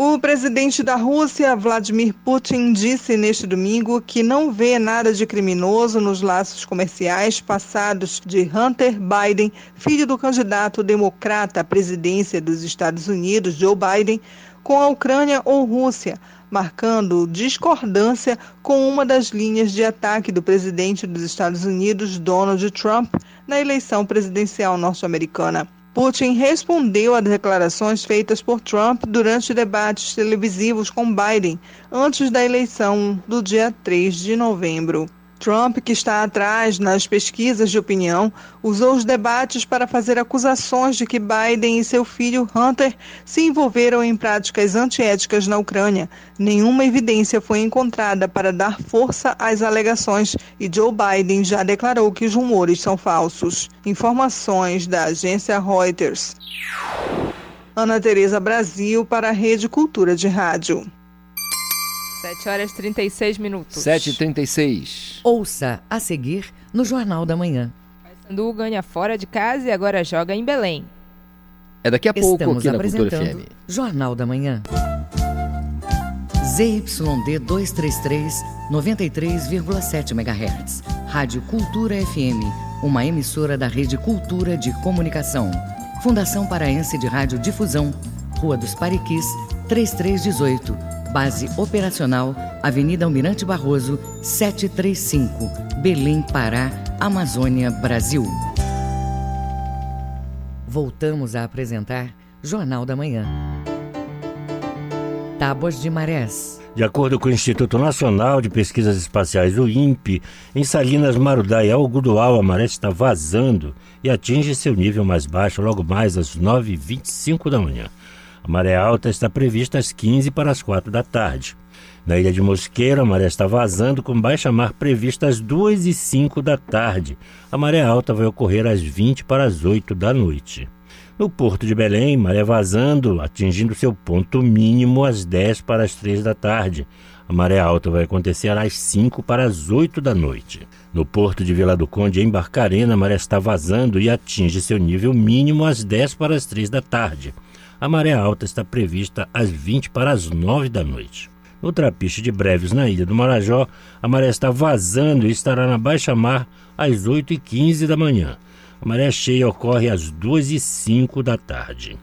O presidente da Rússia, Vladimir Putin, disse neste domingo que não vê nada de criminoso nos laços comerciais passados de Hunter Biden, filho do candidato democrata à presidência dos Estados Unidos, Joe Biden, com a Ucrânia ou Rússia, marcando discordância com uma das linhas de ataque do presidente dos Estados Unidos, Donald Trump, na eleição presidencial norte-americana. Putin respondeu a declarações feitas por Trump durante debates televisivos com Biden antes da eleição do dia 3 de novembro. Trump, que está atrás nas pesquisas de opinião, usou os debates para fazer acusações de que Biden e seu filho Hunter se envolveram em práticas antiéticas na Ucrânia. Nenhuma evidência foi encontrada para dar força às alegações e Joe Biden já declarou que os rumores são falsos. Informações da agência Reuters. Ana Tereza Brasil para a Rede Cultura de Rádio. 7 horas 36 minutos. 7h36. Ouça a seguir no Jornal da Manhã. Paysandu ganha fora de casa e agora joga em Belém. É daqui a pouco Estamos aqui na Cultura apresentando FM. Jornal da Manhã. ZYD 233, 93,7 MHz. Rádio Cultura FM, uma emissora da Rede Cultura de Comunicação. Fundação Paraense de Rádio Difusão, Rua dos Pariquis, 3318. Base operacional, Avenida Almirante Barroso, 735, Belém, Pará, Amazônia, Brasil. Voltamos a apresentar Jornal da Manhã. tábuas de marés. De acordo com o Instituto Nacional de Pesquisas Espaciais, o INPE, em Salinas, Marudá e Algodual, a maré está vazando e atinge seu nível mais baixo logo mais às 9h25 da manhã. A maré alta está prevista às 15 para as 4 da tarde. Na ilha de Mosqueiro, a maré está vazando com baixa mar prevista às 2 e 5 da tarde. A maré alta vai ocorrer às 20 para as 8 da noite. No porto de Belém, maré vazando, atingindo seu ponto mínimo às 10 para as 3 da tarde. A maré alta vai acontecer às 5 para as 8 da noite. No porto de Vila do Conde, em Barcarena, a maré está vazando e atinge seu nível mínimo às 10 para as 3 da tarde. A maré alta está prevista às 20 para as 9 da noite. No trapiche de Breves, na ilha do Marajó, a maré está vazando e estará na baixa mar às 8h15 da manhã. A maré cheia ocorre às 2h05 da tarde.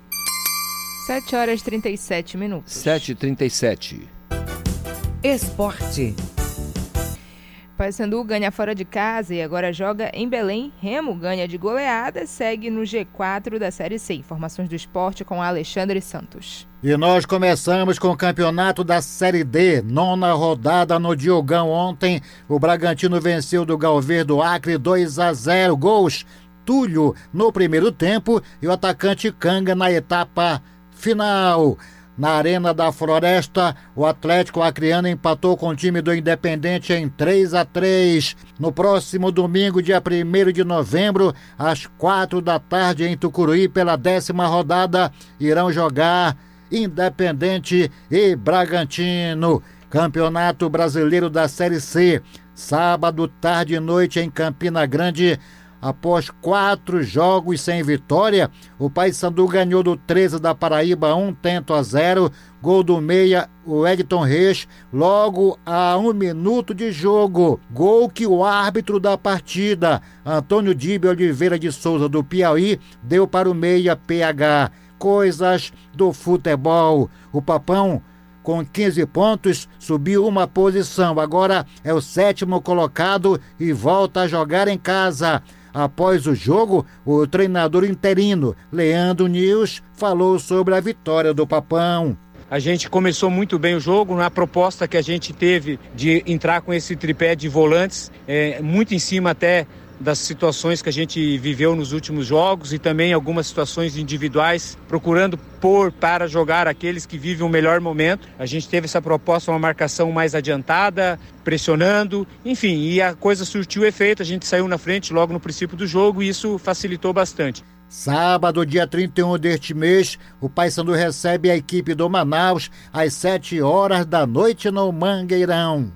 7 horas 37 minutos. 7h37. Esporte. Paysandu ganha fora de casa e agora joga em Belém. Remo ganha de goleada, segue no G4 da Série C. Informações do esporte com Alexandre Santos. E nós começamos com o campeonato da Série D, nona rodada no Diogão ontem. O Bragantino venceu do Galver do Acre 2 a 0 gols. Túlio no primeiro tempo e o atacante Canga na etapa final. Na Arena da Floresta, o Atlético Acreano empatou com o time do Independente em 3 a 3. No próximo domingo, dia 1 de novembro, às 4 da tarde, em Tucuruí, pela décima rodada, irão jogar Independente e Bragantino. Campeonato Brasileiro da Série C. Sábado, tarde e noite em Campina Grande. Após quatro jogos sem vitória, o Paysandu ganhou do 13 da Paraíba um tento a zero. Gol do meia, o Edson Reis, logo a um minuto de jogo. Gol que o árbitro da partida, Antônio Dibe Oliveira de Souza, do Piauí, deu para o meia PH. Coisas do futebol. O Papão com 15 pontos, subiu uma posição. Agora é o sétimo colocado e volta a jogar em casa. Após o jogo, o treinador interino, Leandro Nils, falou sobre a vitória do Papão. A gente começou muito bem o jogo na proposta que a gente teve de entrar com esse tripé de volantes, é, muito em cima até das situações que a gente viveu nos últimos jogos e também algumas situações individuais, procurando pôr para jogar aqueles que vivem o melhor momento. A gente teve essa proposta, uma marcação mais adiantada, pressionando, enfim, e a coisa surtiu efeito, a gente saiu na frente logo no princípio do jogo e isso facilitou bastante. Sábado, dia 31 deste mês, o Paysandu recebe a equipe do Manaus às 7 horas da noite no Mangueirão.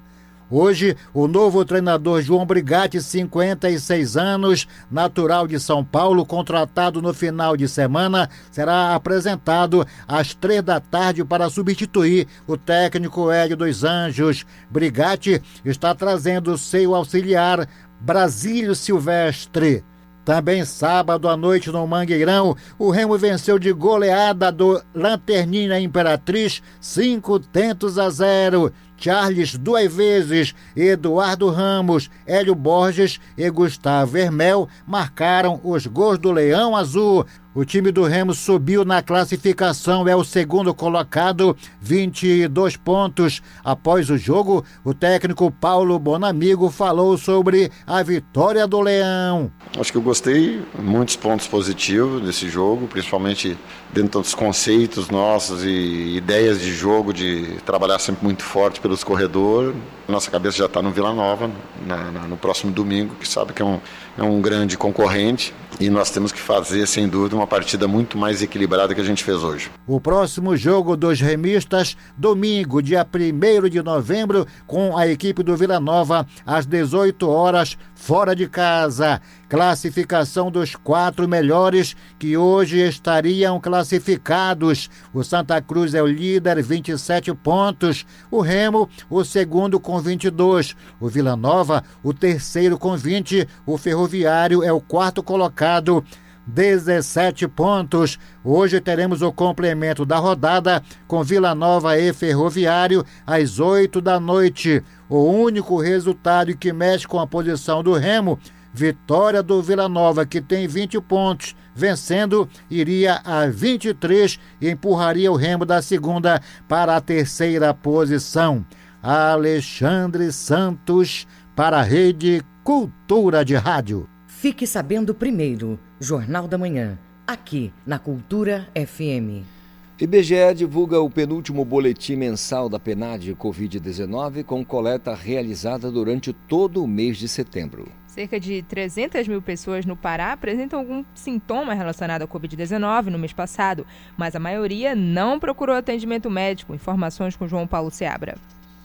Hoje, o novo treinador João Brigatti, 56 anos, natural de São Paulo, contratado no final de semana, será apresentado às três da tarde para substituir o técnico Hélio dos Anjos. Brigatti está trazendo seu auxiliar Brasílio Silvestre. Também sábado à noite no Mangueirão, o Remo venceu de goleada do Lanterninha Imperatriz, cinco tentos a zero. Charles duas vezes, Eduardo Ramos, Hélio Borges e Gustavo Vermel marcaram os gols do Leão Azul. O time do Remo subiu na classificação, é o segundo colocado, 22 pontos. Após o jogo, o técnico Paulo Bonamigo falou sobre a vitória do Leão. Acho que eu gostei, muitos pontos positivos desse jogo, principalmente dentro dos conceitos nossos e ideias de jogo, de trabalhar sempre muito forte pelos corredores. Nossa cabeça já está no Vila Nova, na, na, no próximo domingo, que sabe que é um, é um grande concorrente e nós temos que fazer, sem dúvida, uma partida muito mais equilibrada que a gente fez hoje. O próximo jogo dos remistas, domingo, dia 1 de novembro, com a equipe do Vila Nova, às 18 horas, fora de casa. Classificação dos quatro melhores que hoje estariam classificados. O Santa Cruz é o líder, 27 pontos. O Remo, o segundo, com 22. O Vila Nova, o terceiro, com 20. O Ferroviário é o quarto colocado. 17 pontos. Hoje teremos o complemento da rodada com Vila Nova e Ferroviário às 8 da noite. O único resultado que mexe com a posição do Remo Vitória do Vila Nova, que tem 20 pontos. Vencendo, iria a 23 e empurraria o Remo da segunda para a terceira posição. Alexandre Santos para a Rede Cultura de Rádio. Fique sabendo primeiro, Jornal da Manhã, aqui na Cultura FM. IBGE divulga o penúltimo boletim mensal da PNAD Covid-19 com coleta realizada durante todo o mês de setembro. Cerca de 300 mil pessoas no Pará apresentam algum sintoma relacionado à Covid-19 no mês passado, mas a maioria não procurou atendimento médico. Informações com João Paulo Seabra.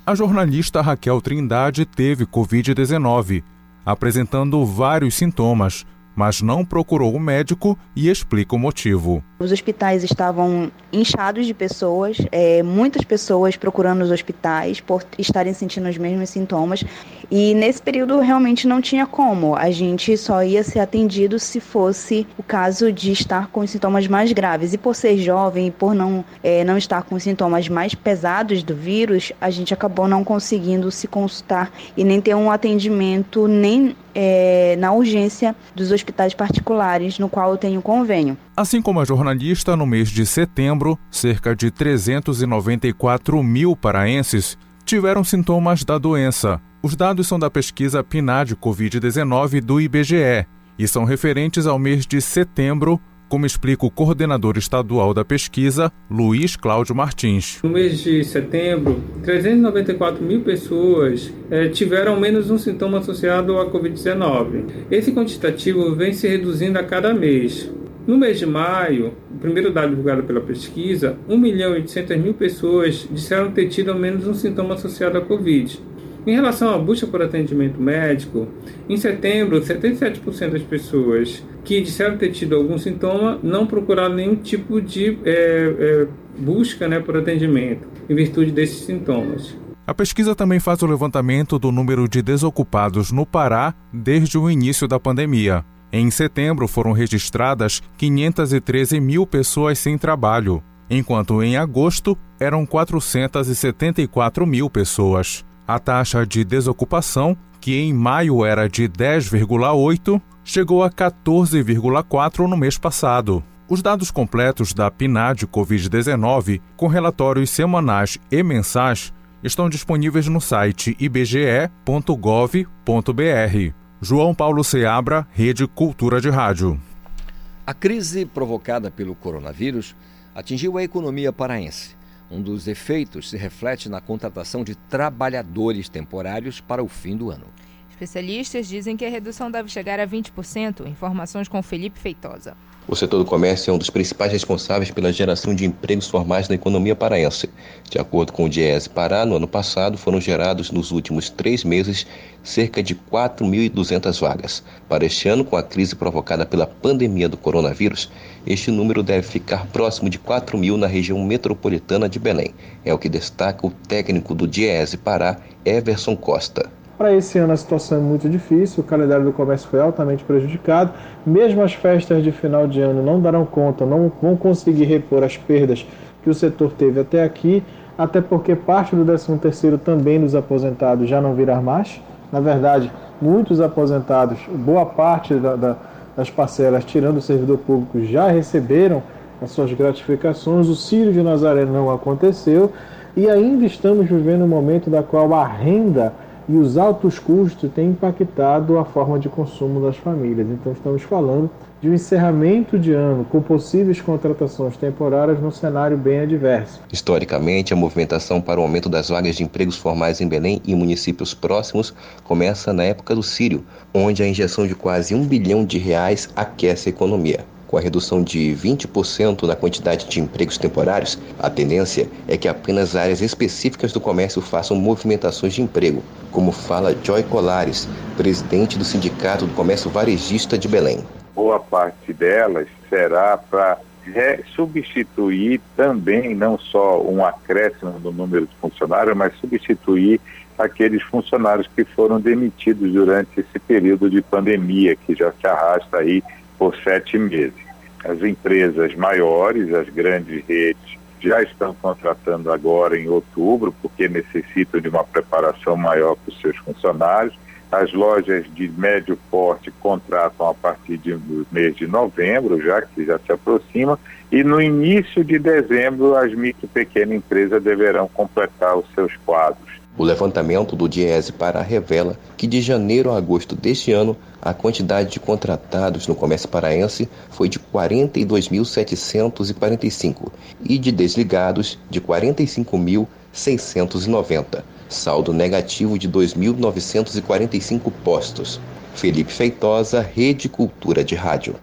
A jornalista Raquel Trindade teve Covid-19, apresentando vários sintomas, mas não procurou o médico e explica o motivo. Os hospitais estavam inchados de pessoas, é, muitas pessoas procurando os hospitais por estarem sentindo os mesmos sintomas. E nesse período realmente não tinha como. A gente só ia ser atendido se fosse o caso de estar com sintomas mais graves. E por ser jovem e por não, é, não estar com sintomas mais pesados do vírus, a gente acabou não conseguindo se consultar e nem ter um atendimento nem é, na urgência dos hospitais particulares, no qual eu tenho convênio. Assim como a jornalista, no mês de setembro, cerca de 394 mil paraenses tiveram sintomas da doença. Os dados são da pesquisa PNAD Covid-19 do IBGE e são referentes ao mês de setembro, como explica o coordenador estadual da pesquisa, Luiz Cláudio Martins. No mês de setembro, 394 mil pessoas eh, tiveram menos um sintoma associado à Covid-19. Esse quantitativo vem se reduzindo a cada mês. No mês de maio, o primeiro dado divulgado pela pesquisa, 1 milhão e 800 mil pessoas disseram ter tido ao menos um sintoma associado à Covid. Em relação à busca por atendimento médico, em setembro, 77% das pessoas que disseram ter tido algum sintoma não procuraram nenhum tipo de é, é, busca né, por atendimento, em virtude desses sintomas. A pesquisa também faz o levantamento do número de desocupados no Pará desde o início da pandemia. Em setembro foram registradas 513 mil pessoas sem trabalho, enquanto em agosto eram 474 mil pessoas. A taxa de desocupação, que em maio era de 10,8, chegou a 14,4 no mês passado. Os dados completos da PNAD Covid-19, com relatórios semanais e mensais, estão disponíveis no site ibge.gov.br. João Paulo Seabra, Rede Cultura de Rádio. A crise provocada pelo coronavírus atingiu a economia paraense. Um dos efeitos se reflete na contratação de trabalhadores temporários para o fim do ano. Especialistas dizem que a redução deve chegar a 20%. Informações com Felipe Feitosa. O setor do comércio é um dos principais responsáveis pela geração de empregos formais na economia paraense. De acordo com o Diese Pará, no ano passado foram gerados nos últimos três meses cerca de 4.200 vagas. Para este ano, com a crise provocada pela pandemia do coronavírus, este número deve ficar próximo de 4 mil na região metropolitana de Belém. É o que destaca o técnico do Diese Pará, Everson Costa. Para esse ano a situação é muito difícil, o calendário do comércio foi altamente prejudicado. Mesmo as festas de final de ano não darão conta, não vão conseguir repor as perdas que o setor teve até aqui, até porque parte do 13º também dos aposentados já não virá mais. Na verdade, muitos aposentados, boa parte da, da, das parcelas, tirando o servidor público, já receberam as suas gratificações. O Círio de Nazaré não aconteceu e ainda estamos vivendo um momento da qual a renda e os altos custos têm impactado a forma de consumo das famílias. Então, estamos falando de um encerramento de ano com possíveis contratações temporárias num cenário bem adverso. Historicamente, a movimentação para o aumento das vagas de empregos formais em Belém e municípios próximos começa na época do Sírio, onde a injeção de quase um bilhão de reais aquece a economia com a redução de 20% na quantidade de empregos temporários, a tendência é que apenas áreas específicas do comércio façam movimentações de emprego, como fala Joy Colares, presidente do Sindicato do Comércio Varejista de Belém. Boa parte delas será para substituir também não só um acréscimo no número de funcionários, mas substituir aqueles funcionários que foram demitidos durante esse período de pandemia que já se arrasta aí por sete meses. As empresas maiores, as grandes redes, já estão contratando agora em outubro, porque necessitam de uma preparação maior para os seus funcionários. As lojas de médio porte contratam a partir do mês de novembro, já que já se aproxima, e no início de dezembro as micro e pequenas empresas deverão completar os seus quadros. O levantamento do Diese para revela que de janeiro a agosto deste ano, a quantidade de contratados no comércio paraense foi de 42.745 e de desligados de 45.690, saldo negativo de 2.945 postos. Felipe Feitosa, Rede Cultura de Rádio.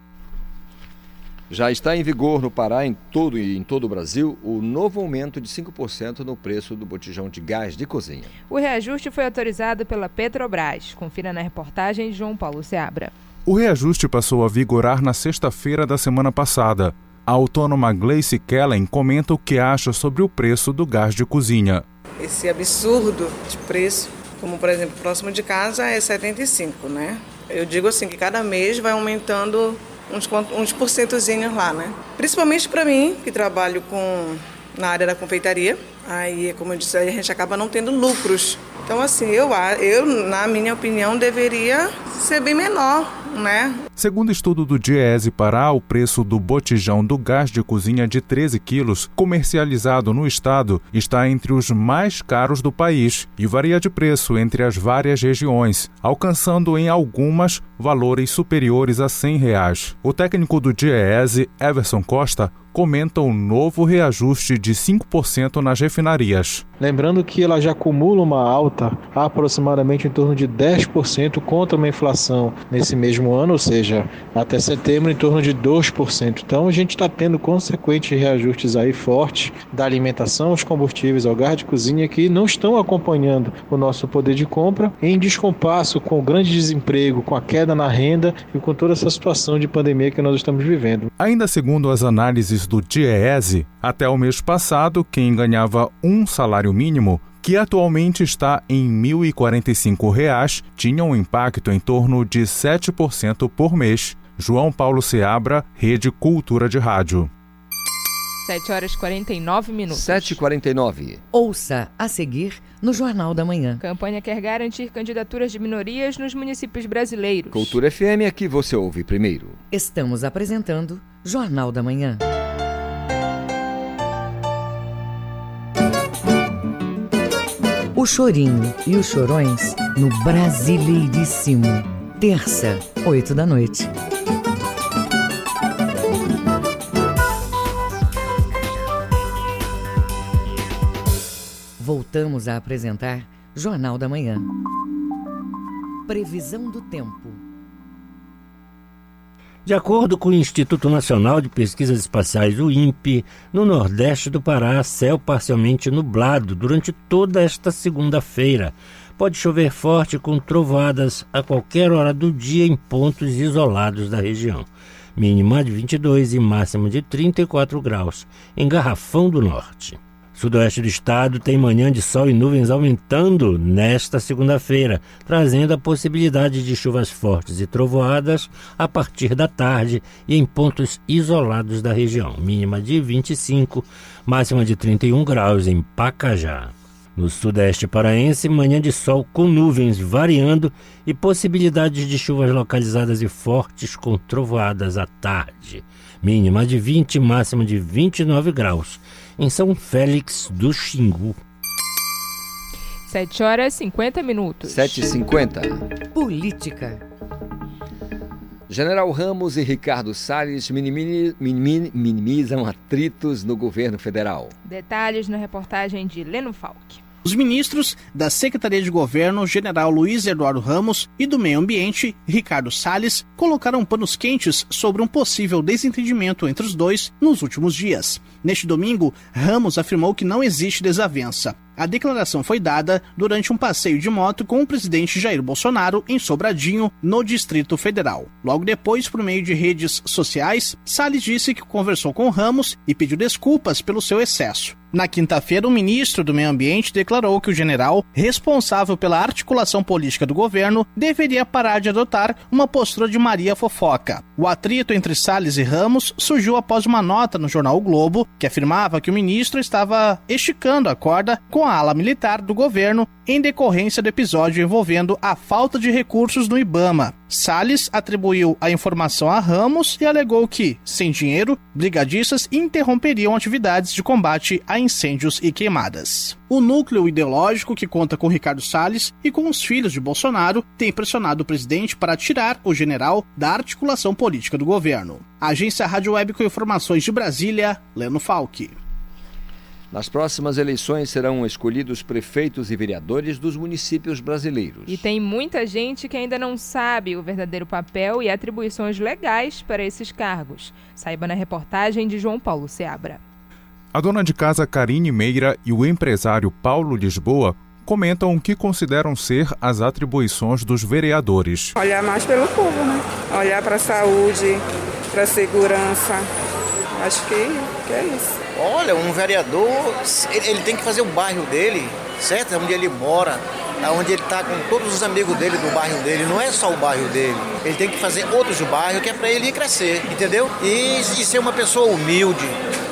Já está em vigor no Pará em todo e em todo o Brasil o novo aumento de 5% no preço do botijão de gás de cozinha. O reajuste foi autorizado pela Petrobras. Confira na reportagem de João Paulo Seabra. O reajuste passou a vigorar na sexta-feira da semana passada. A autônoma Gleice Kellen comenta o que acha sobre o preço do gás de cozinha. Esse absurdo de preço, como por exemplo, próximo de casa é 75, né? Eu digo assim que cada mês vai aumentando uns, uns porcentozinhos lá, né? Principalmente para mim, que trabalho com na área da confeitaria. Aí, como eu disse, a gente acaba não tendo lucros. Então, assim, eu, eu, na minha opinião, deveria ser bem menor, né? Segundo estudo do Diese Pará, o preço do botijão do gás de cozinha de 13 quilos, comercializado no estado, está entre os mais caros do país e varia de preço entre as várias regiões, alcançando em algumas valores superiores a 100 reais. O técnico do Diese, Everson Costa, comenta o novo reajuste de 5% nas refinarias. Lembrando que ela já acumula uma alta aproximadamente em torno de 10% contra uma inflação nesse mesmo ano, ou seja, até setembro em torno de 2%. Então a gente está tendo consequentes reajustes aí fortes da alimentação, os combustíveis, ao gás de cozinha que não estão acompanhando o nosso poder de compra em descompasso com o grande desemprego, com a queda na renda e com toda essa situação de pandemia que nós estamos vivendo. Ainda segundo as análises do DIEESE, até o mês passado, quem ganhava um salário mínimo que atualmente está em R$ 1.045, tinha um impacto em torno de 7% por mês. João Paulo Seabra, Rede Cultura de Rádio. 7 horas 49 minutos. 7h49. Ouça a seguir no Jornal da Manhã. Campanha quer garantir candidaturas de minorias nos municípios brasileiros. Cultura FM, aqui você ouve primeiro. Estamos apresentando Jornal da Manhã. O Chorinho e os Chorões no Brasileiríssimo. Terça, oito da noite. Voltamos a apresentar Jornal da Manhã. Previsão do tempo. De acordo com o Instituto Nacional de Pesquisas Espaciais, o INPE, no nordeste do Pará, céu parcialmente nublado durante toda esta segunda-feira. Pode chover forte com trovoadas a qualquer hora do dia em pontos isolados da região. Mínima de 22 e máxima de 34 graus em Garrafão do Norte. Sudoeste do estado tem manhã de sol e nuvens aumentando nesta segunda-feira, trazendo a possibilidade de chuvas fortes e trovoadas a partir da tarde e em pontos isolados da região. Mínima de 25, máxima de 31 graus em Pacajá. No sudeste paraense, manhã de sol com nuvens variando e possibilidades de chuvas localizadas e fortes com trovoadas à tarde. Mínima de 20, máxima de 29 graus em São Félix do Xingu. 7 horas e 50 minutos. 7h50. Política. General Ramos e Ricardo Salles minimizam atritos no governo federal. Detalhes na reportagem de Leno Falck. Os ministros da Secretaria de Governo, General Luiz Eduardo Ramos, e do Meio Ambiente, Ricardo Salles, colocaram panos quentes sobre um possível desentendimento entre os dois nos últimos dias. Neste domingo, Ramos afirmou que não existe desavença. A declaração foi dada durante um passeio de moto com o presidente Jair Bolsonaro em Sobradinho, no Distrito Federal. Logo depois, por meio de redes sociais, Salles disse que conversou com Ramos e pediu desculpas pelo seu excesso. Na quinta-feira, o ministro do Meio Ambiente declarou que o general, responsável pela articulação política do governo, deveria parar de adotar uma postura de Maria Fofoca. O atrito entre Salles e Ramos surgiu após uma nota no jornal o Globo que afirmava que o ministro estava esticando a corda com a ala militar do governo em decorrência do episódio envolvendo a falta de recursos no Ibama. Salles atribuiu a informação a Ramos e alegou que, sem dinheiro, brigadistas interromperiam atividades de combate a incêndios e queimadas. O núcleo ideológico, que conta com Ricardo Salles e com os filhos de Bolsonaro, tem pressionado o presidente para tirar o general da articulação política do governo. Agência Rádio Web com informações de Brasília, Leno Falck. Nas próximas eleições serão escolhidos prefeitos e vereadores dos municípios brasileiros. E tem muita gente que ainda não sabe o verdadeiro papel e atribuições legais para esses cargos. Saiba na reportagem de João Paulo Seabra. A dona de casa Karine Meira e o empresário Paulo Lisboa comentam o que consideram ser as atribuições dos vereadores. Olhar mais pelo povo, né? Olhar para a saúde, para a segurança. Acho que, que é isso. Olha, um vereador, ele, ele tem que fazer o bairro dele, certo? Onde ele mora, onde ele está com todos os amigos dele do bairro dele, não é só o bairro dele. Ele tem que fazer outros do bairro que é para ele crescer, entendeu? E, e ser uma pessoa humilde,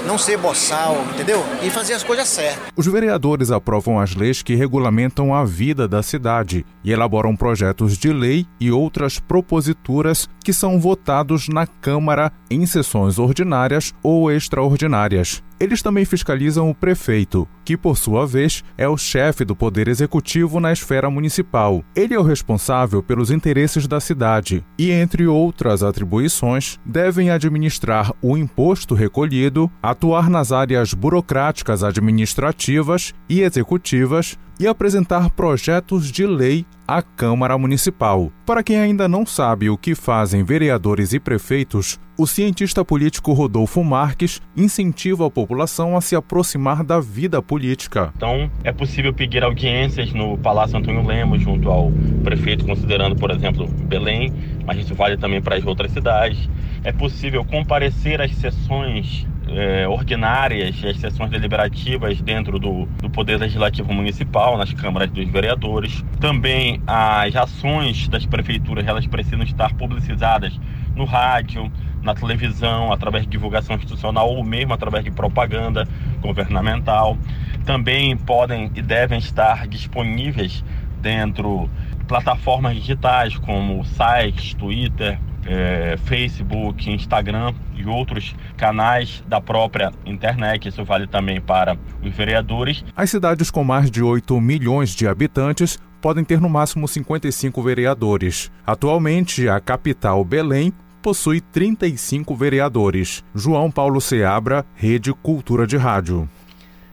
não ser boçal, entendeu? E fazer as coisas certas. Os vereadores aprovam as leis que regulamentam a vida da cidade e elaboram projetos de lei e outras proposituras que são votados na Câmara em sessões ordinárias ou extraordinárias. Eles também fiscalizam o prefeito, que por sua vez é o chefe do poder executivo na esfera municipal. Ele é o responsável pelos interesses da cidade e, entre outras atribuições, devem administrar o imposto recolhido, atuar nas áreas burocráticas administrativas e executivas e apresentar projetos de lei à Câmara Municipal. Para quem ainda não sabe o que fazem vereadores e prefeitos, o cientista político Rodolfo Marques incentiva a população a se aproximar da vida política. Então, é possível pedir audiências no Palácio Antônio Lemos, junto ao prefeito, considerando, por exemplo, Belém, mas isso vale também para as outras cidades. É possível comparecer às sessões é, ordinárias, as sessões deliberativas dentro do, do Poder Legislativo Municipal, nas câmaras dos vereadores. Também as ações das prefeituras, elas precisam estar publicizadas no rádio, na televisão, através de divulgação institucional ou mesmo através de propaganda governamental. Também podem e devem estar disponíveis dentro plataformas digitais como sites, Twitter, é, Facebook, Instagram e outros canais da própria internet. Isso vale também para os vereadores. As cidades com mais de 8 milhões de habitantes podem ter no máximo 55 vereadores. Atualmente, a capital Belém possui 35 vereadores. João Paulo Seabra, Rede Cultura de Rádio.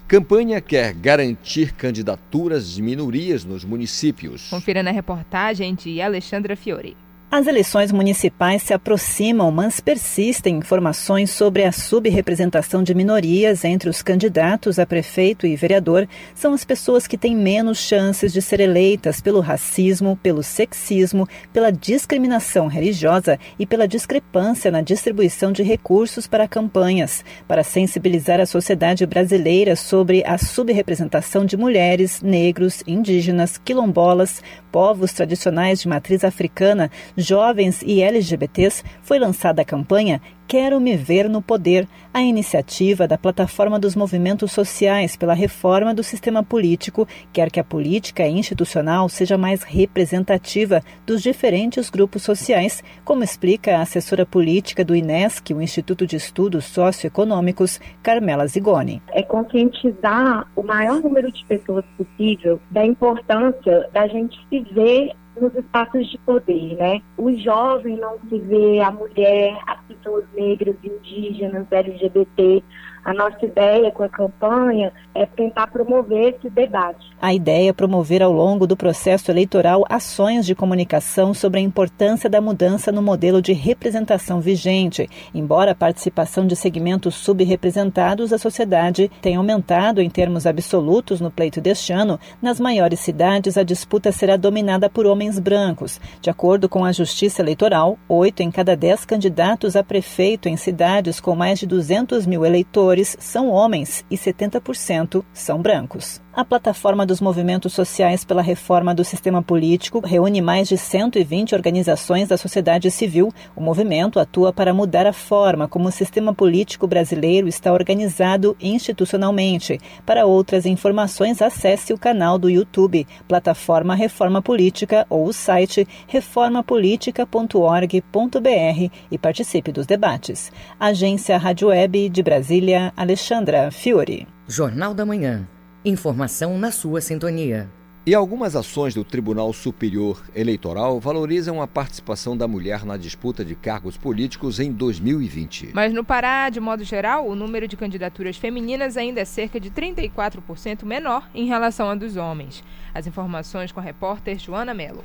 Campanha quer garantir candidaturas de minorias nos municípios. Confira na reportagem de Alexandra Fiore. As eleições municipais se aproximam, mas persistem informações sobre a subrepresentação de minorias entre os candidatos a prefeito e vereador. São as pessoas que têm menos chances de ser eleitas pelo racismo, pelo sexismo, pela discriminação religiosa e pela discrepância na distribuição de recursos para campanhas. Para sensibilizar a sociedade brasileira sobre a subrepresentação de mulheres, negros, indígenas, quilombolas, povos tradicionais de matriz africana, jovens e LGBTs, foi lançada a campanha Quero Me Ver no Poder, a iniciativa da Plataforma dos Movimentos Sociais pela Reforma do Sistema Político quer que a política institucional seja mais representativa dos diferentes grupos sociais, como explica a assessora política do INESC, o Instituto de Estudos Socioeconômicos, Carmela Zigoni. É conscientizar o maior número de pessoas possível da importância da gente se ver nos espaços de poder, né? O jovem não se vê, a mulher, as pessoas negras, indígenas, LGBT, a nossa ideia com a campanha é tentar promover esse debate. A ideia é promover ao longo do processo eleitoral ações de comunicação sobre a importância da mudança no modelo de representação vigente. Embora a participação de segmentos subrepresentados da sociedade tenha aumentado em termos absolutos no pleito deste ano, nas maiores cidades a disputa será dominada por homens brancos. De acordo com a Justiça Eleitoral, oito em cada dez candidatos a prefeito em cidades com mais de 200 mil eleitores são homens e 70% são brancos. A plataforma dos movimentos sociais pela reforma do sistema político reúne mais de 120 organizações da sociedade civil. O movimento atua para mudar a forma como o sistema político brasileiro está organizado institucionalmente. Para outras informações, acesse o canal do YouTube, plataforma Reforma Política ou o site reformapolitica.org.br e participe dos debates. Agência Rádio Web de Brasília, Alexandra Fiore. Jornal da Manhã. Informação na sua sintonia. E algumas ações do Tribunal Superior Eleitoral valorizam a participação da mulher na disputa de cargos políticos em 2020. Mas no Pará, de modo geral, o número de candidaturas femininas ainda é cerca de 34% menor em relação a dos homens. As informações com a repórter Joana Mello.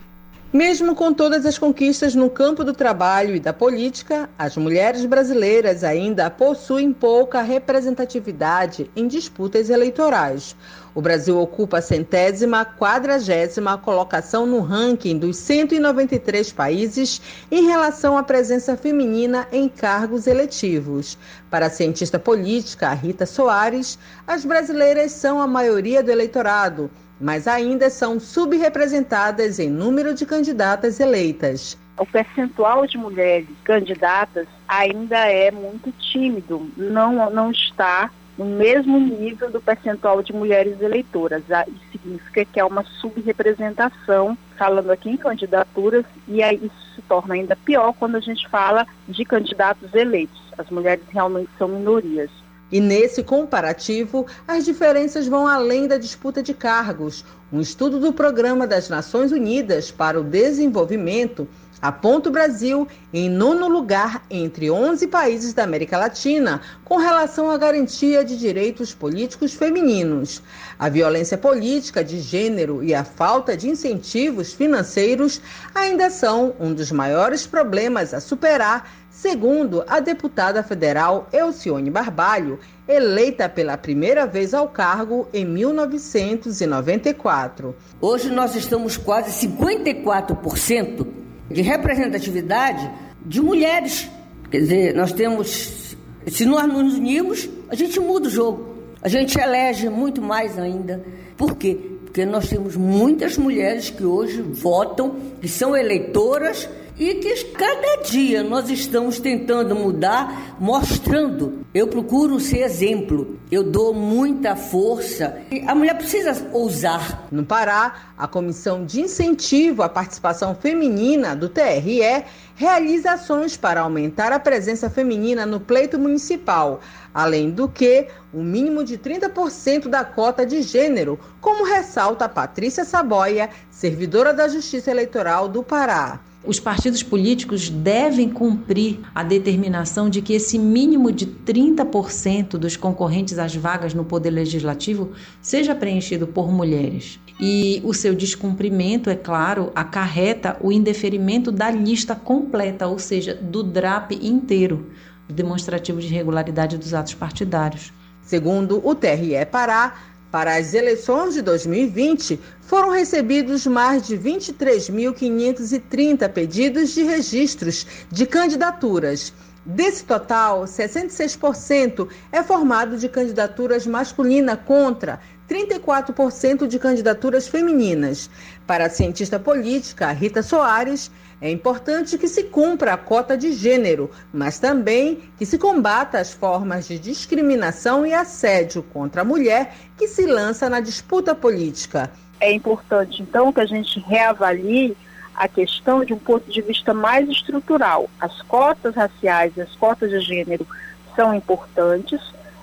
Mesmo com todas as conquistas no campo do trabalho e da política, as mulheres brasileiras ainda possuem pouca representatividade em disputas eleitorais. O Brasil ocupa a centésima quadragésima colocação no ranking dos 193 países em relação à presença feminina em cargos eletivos. Para a cientista política Rita Soares, as brasileiras são a maioria do eleitorado mas ainda são subrepresentadas em número de candidatas eleitas. O percentual de mulheres candidatas ainda é muito tímido, não, não está no mesmo nível do percentual de mulheres eleitoras. Ah, isso significa que é uma subrepresentação, falando aqui em candidaturas, e aí isso se torna ainda pior quando a gente fala de candidatos eleitos. As mulheres realmente são minorias. E nesse comparativo, as diferenças vão além da disputa de cargos. Um estudo do Programa das Nações Unidas para o Desenvolvimento aponta o Brasil em nono lugar entre 11 países da América Latina com relação à garantia de direitos políticos femininos. A violência política de gênero e a falta de incentivos financeiros ainda são um dos maiores problemas a superar segundo a deputada federal Elcione Barbalho, eleita pela primeira vez ao cargo em 1994. Hoje nós estamos quase 54% de representatividade de mulheres. Quer dizer, nós temos. Se nós nos unirmos, a gente muda o jogo. A gente elege muito mais ainda. Por quê? Porque nós temos muitas mulheres que hoje votam, que são eleitoras e que cada dia nós estamos tentando mudar, mostrando. Eu procuro ser exemplo, eu dou muita força. A mulher precisa ousar. No Pará, a Comissão de Incentivo à Participação Feminina do TRE realiza ações para aumentar a presença feminina no pleito municipal, além do que um mínimo de 30% da cota de gênero, como ressalta Patrícia Saboia, servidora da Justiça Eleitoral do Pará. Os partidos políticos devem cumprir a determinação de que esse mínimo de 30% dos concorrentes às vagas no Poder Legislativo seja preenchido por mulheres. E o seu descumprimento, é claro, acarreta o indeferimento da lista completa, ou seja, do DRAP inteiro, demonstrativo de irregularidade dos atos partidários. Segundo o TRE Pará, para as eleições de 2020, foram recebidos mais de 23.530 pedidos de registros de candidaturas. Desse total, 66% é formado de candidaturas masculinas contra 34% de candidaturas femininas. Para a cientista política Rita Soares, é importante que se cumpra a cota de gênero, mas também que se combata as formas de discriminação e assédio contra a mulher que se lança na disputa política. É importante, então, que a gente reavalie a questão de um ponto de vista mais estrutural. As cotas raciais e as cotas de gênero são importantes,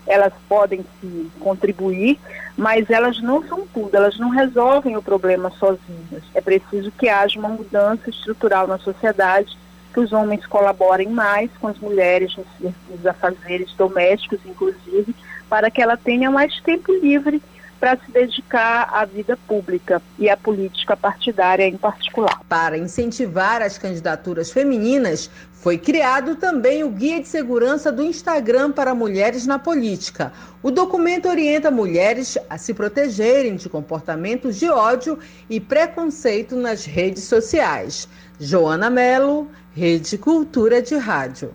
elas podem contribuir, mas elas não são tudo, elas não resolvem o problema sozinhas. É preciso que haja uma mudança estrutural na sociedade, que os homens colaborem mais com as mulheres nos afazeres domésticos, inclusive, para que ela tenha mais tempo livre para se dedicar à vida pública e à política partidária em particular. Para incentivar as candidaturas femininas, foi criado também o Guia de Segurança do Instagram para Mulheres na Política. O documento orienta mulheres a se protegerem de comportamentos de ódio e preconceito nas redes sociais. Joana Melo, Rede Cultura de Rádio.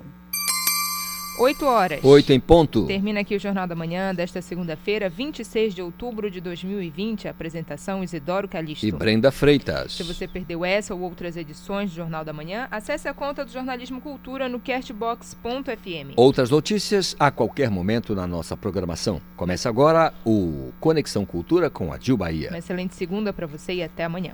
8 horas. 8 em ponto. Termina aqui o Jornal da Manhã desta segunda-feira, 26 de outubro de 2020. A apresentação Isidoro Calixto. E Brenda Freitas. Se você perdeu essa ou outras edições do Jornal da Manhã, acesse a conta do Jornalismo Cultura no castbox.fm. Outras notícias a qualquer momento na nossa programação. Começa agora o Conexão Cultura com a Dil Bahia. Uma excelente segunda para você e até amanhã.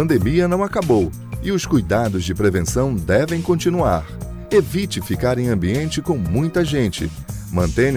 Pandemia não acabou e os cuidados de prevenção devem continuar. Evite ficar em ambiente com muita gente. Mantenha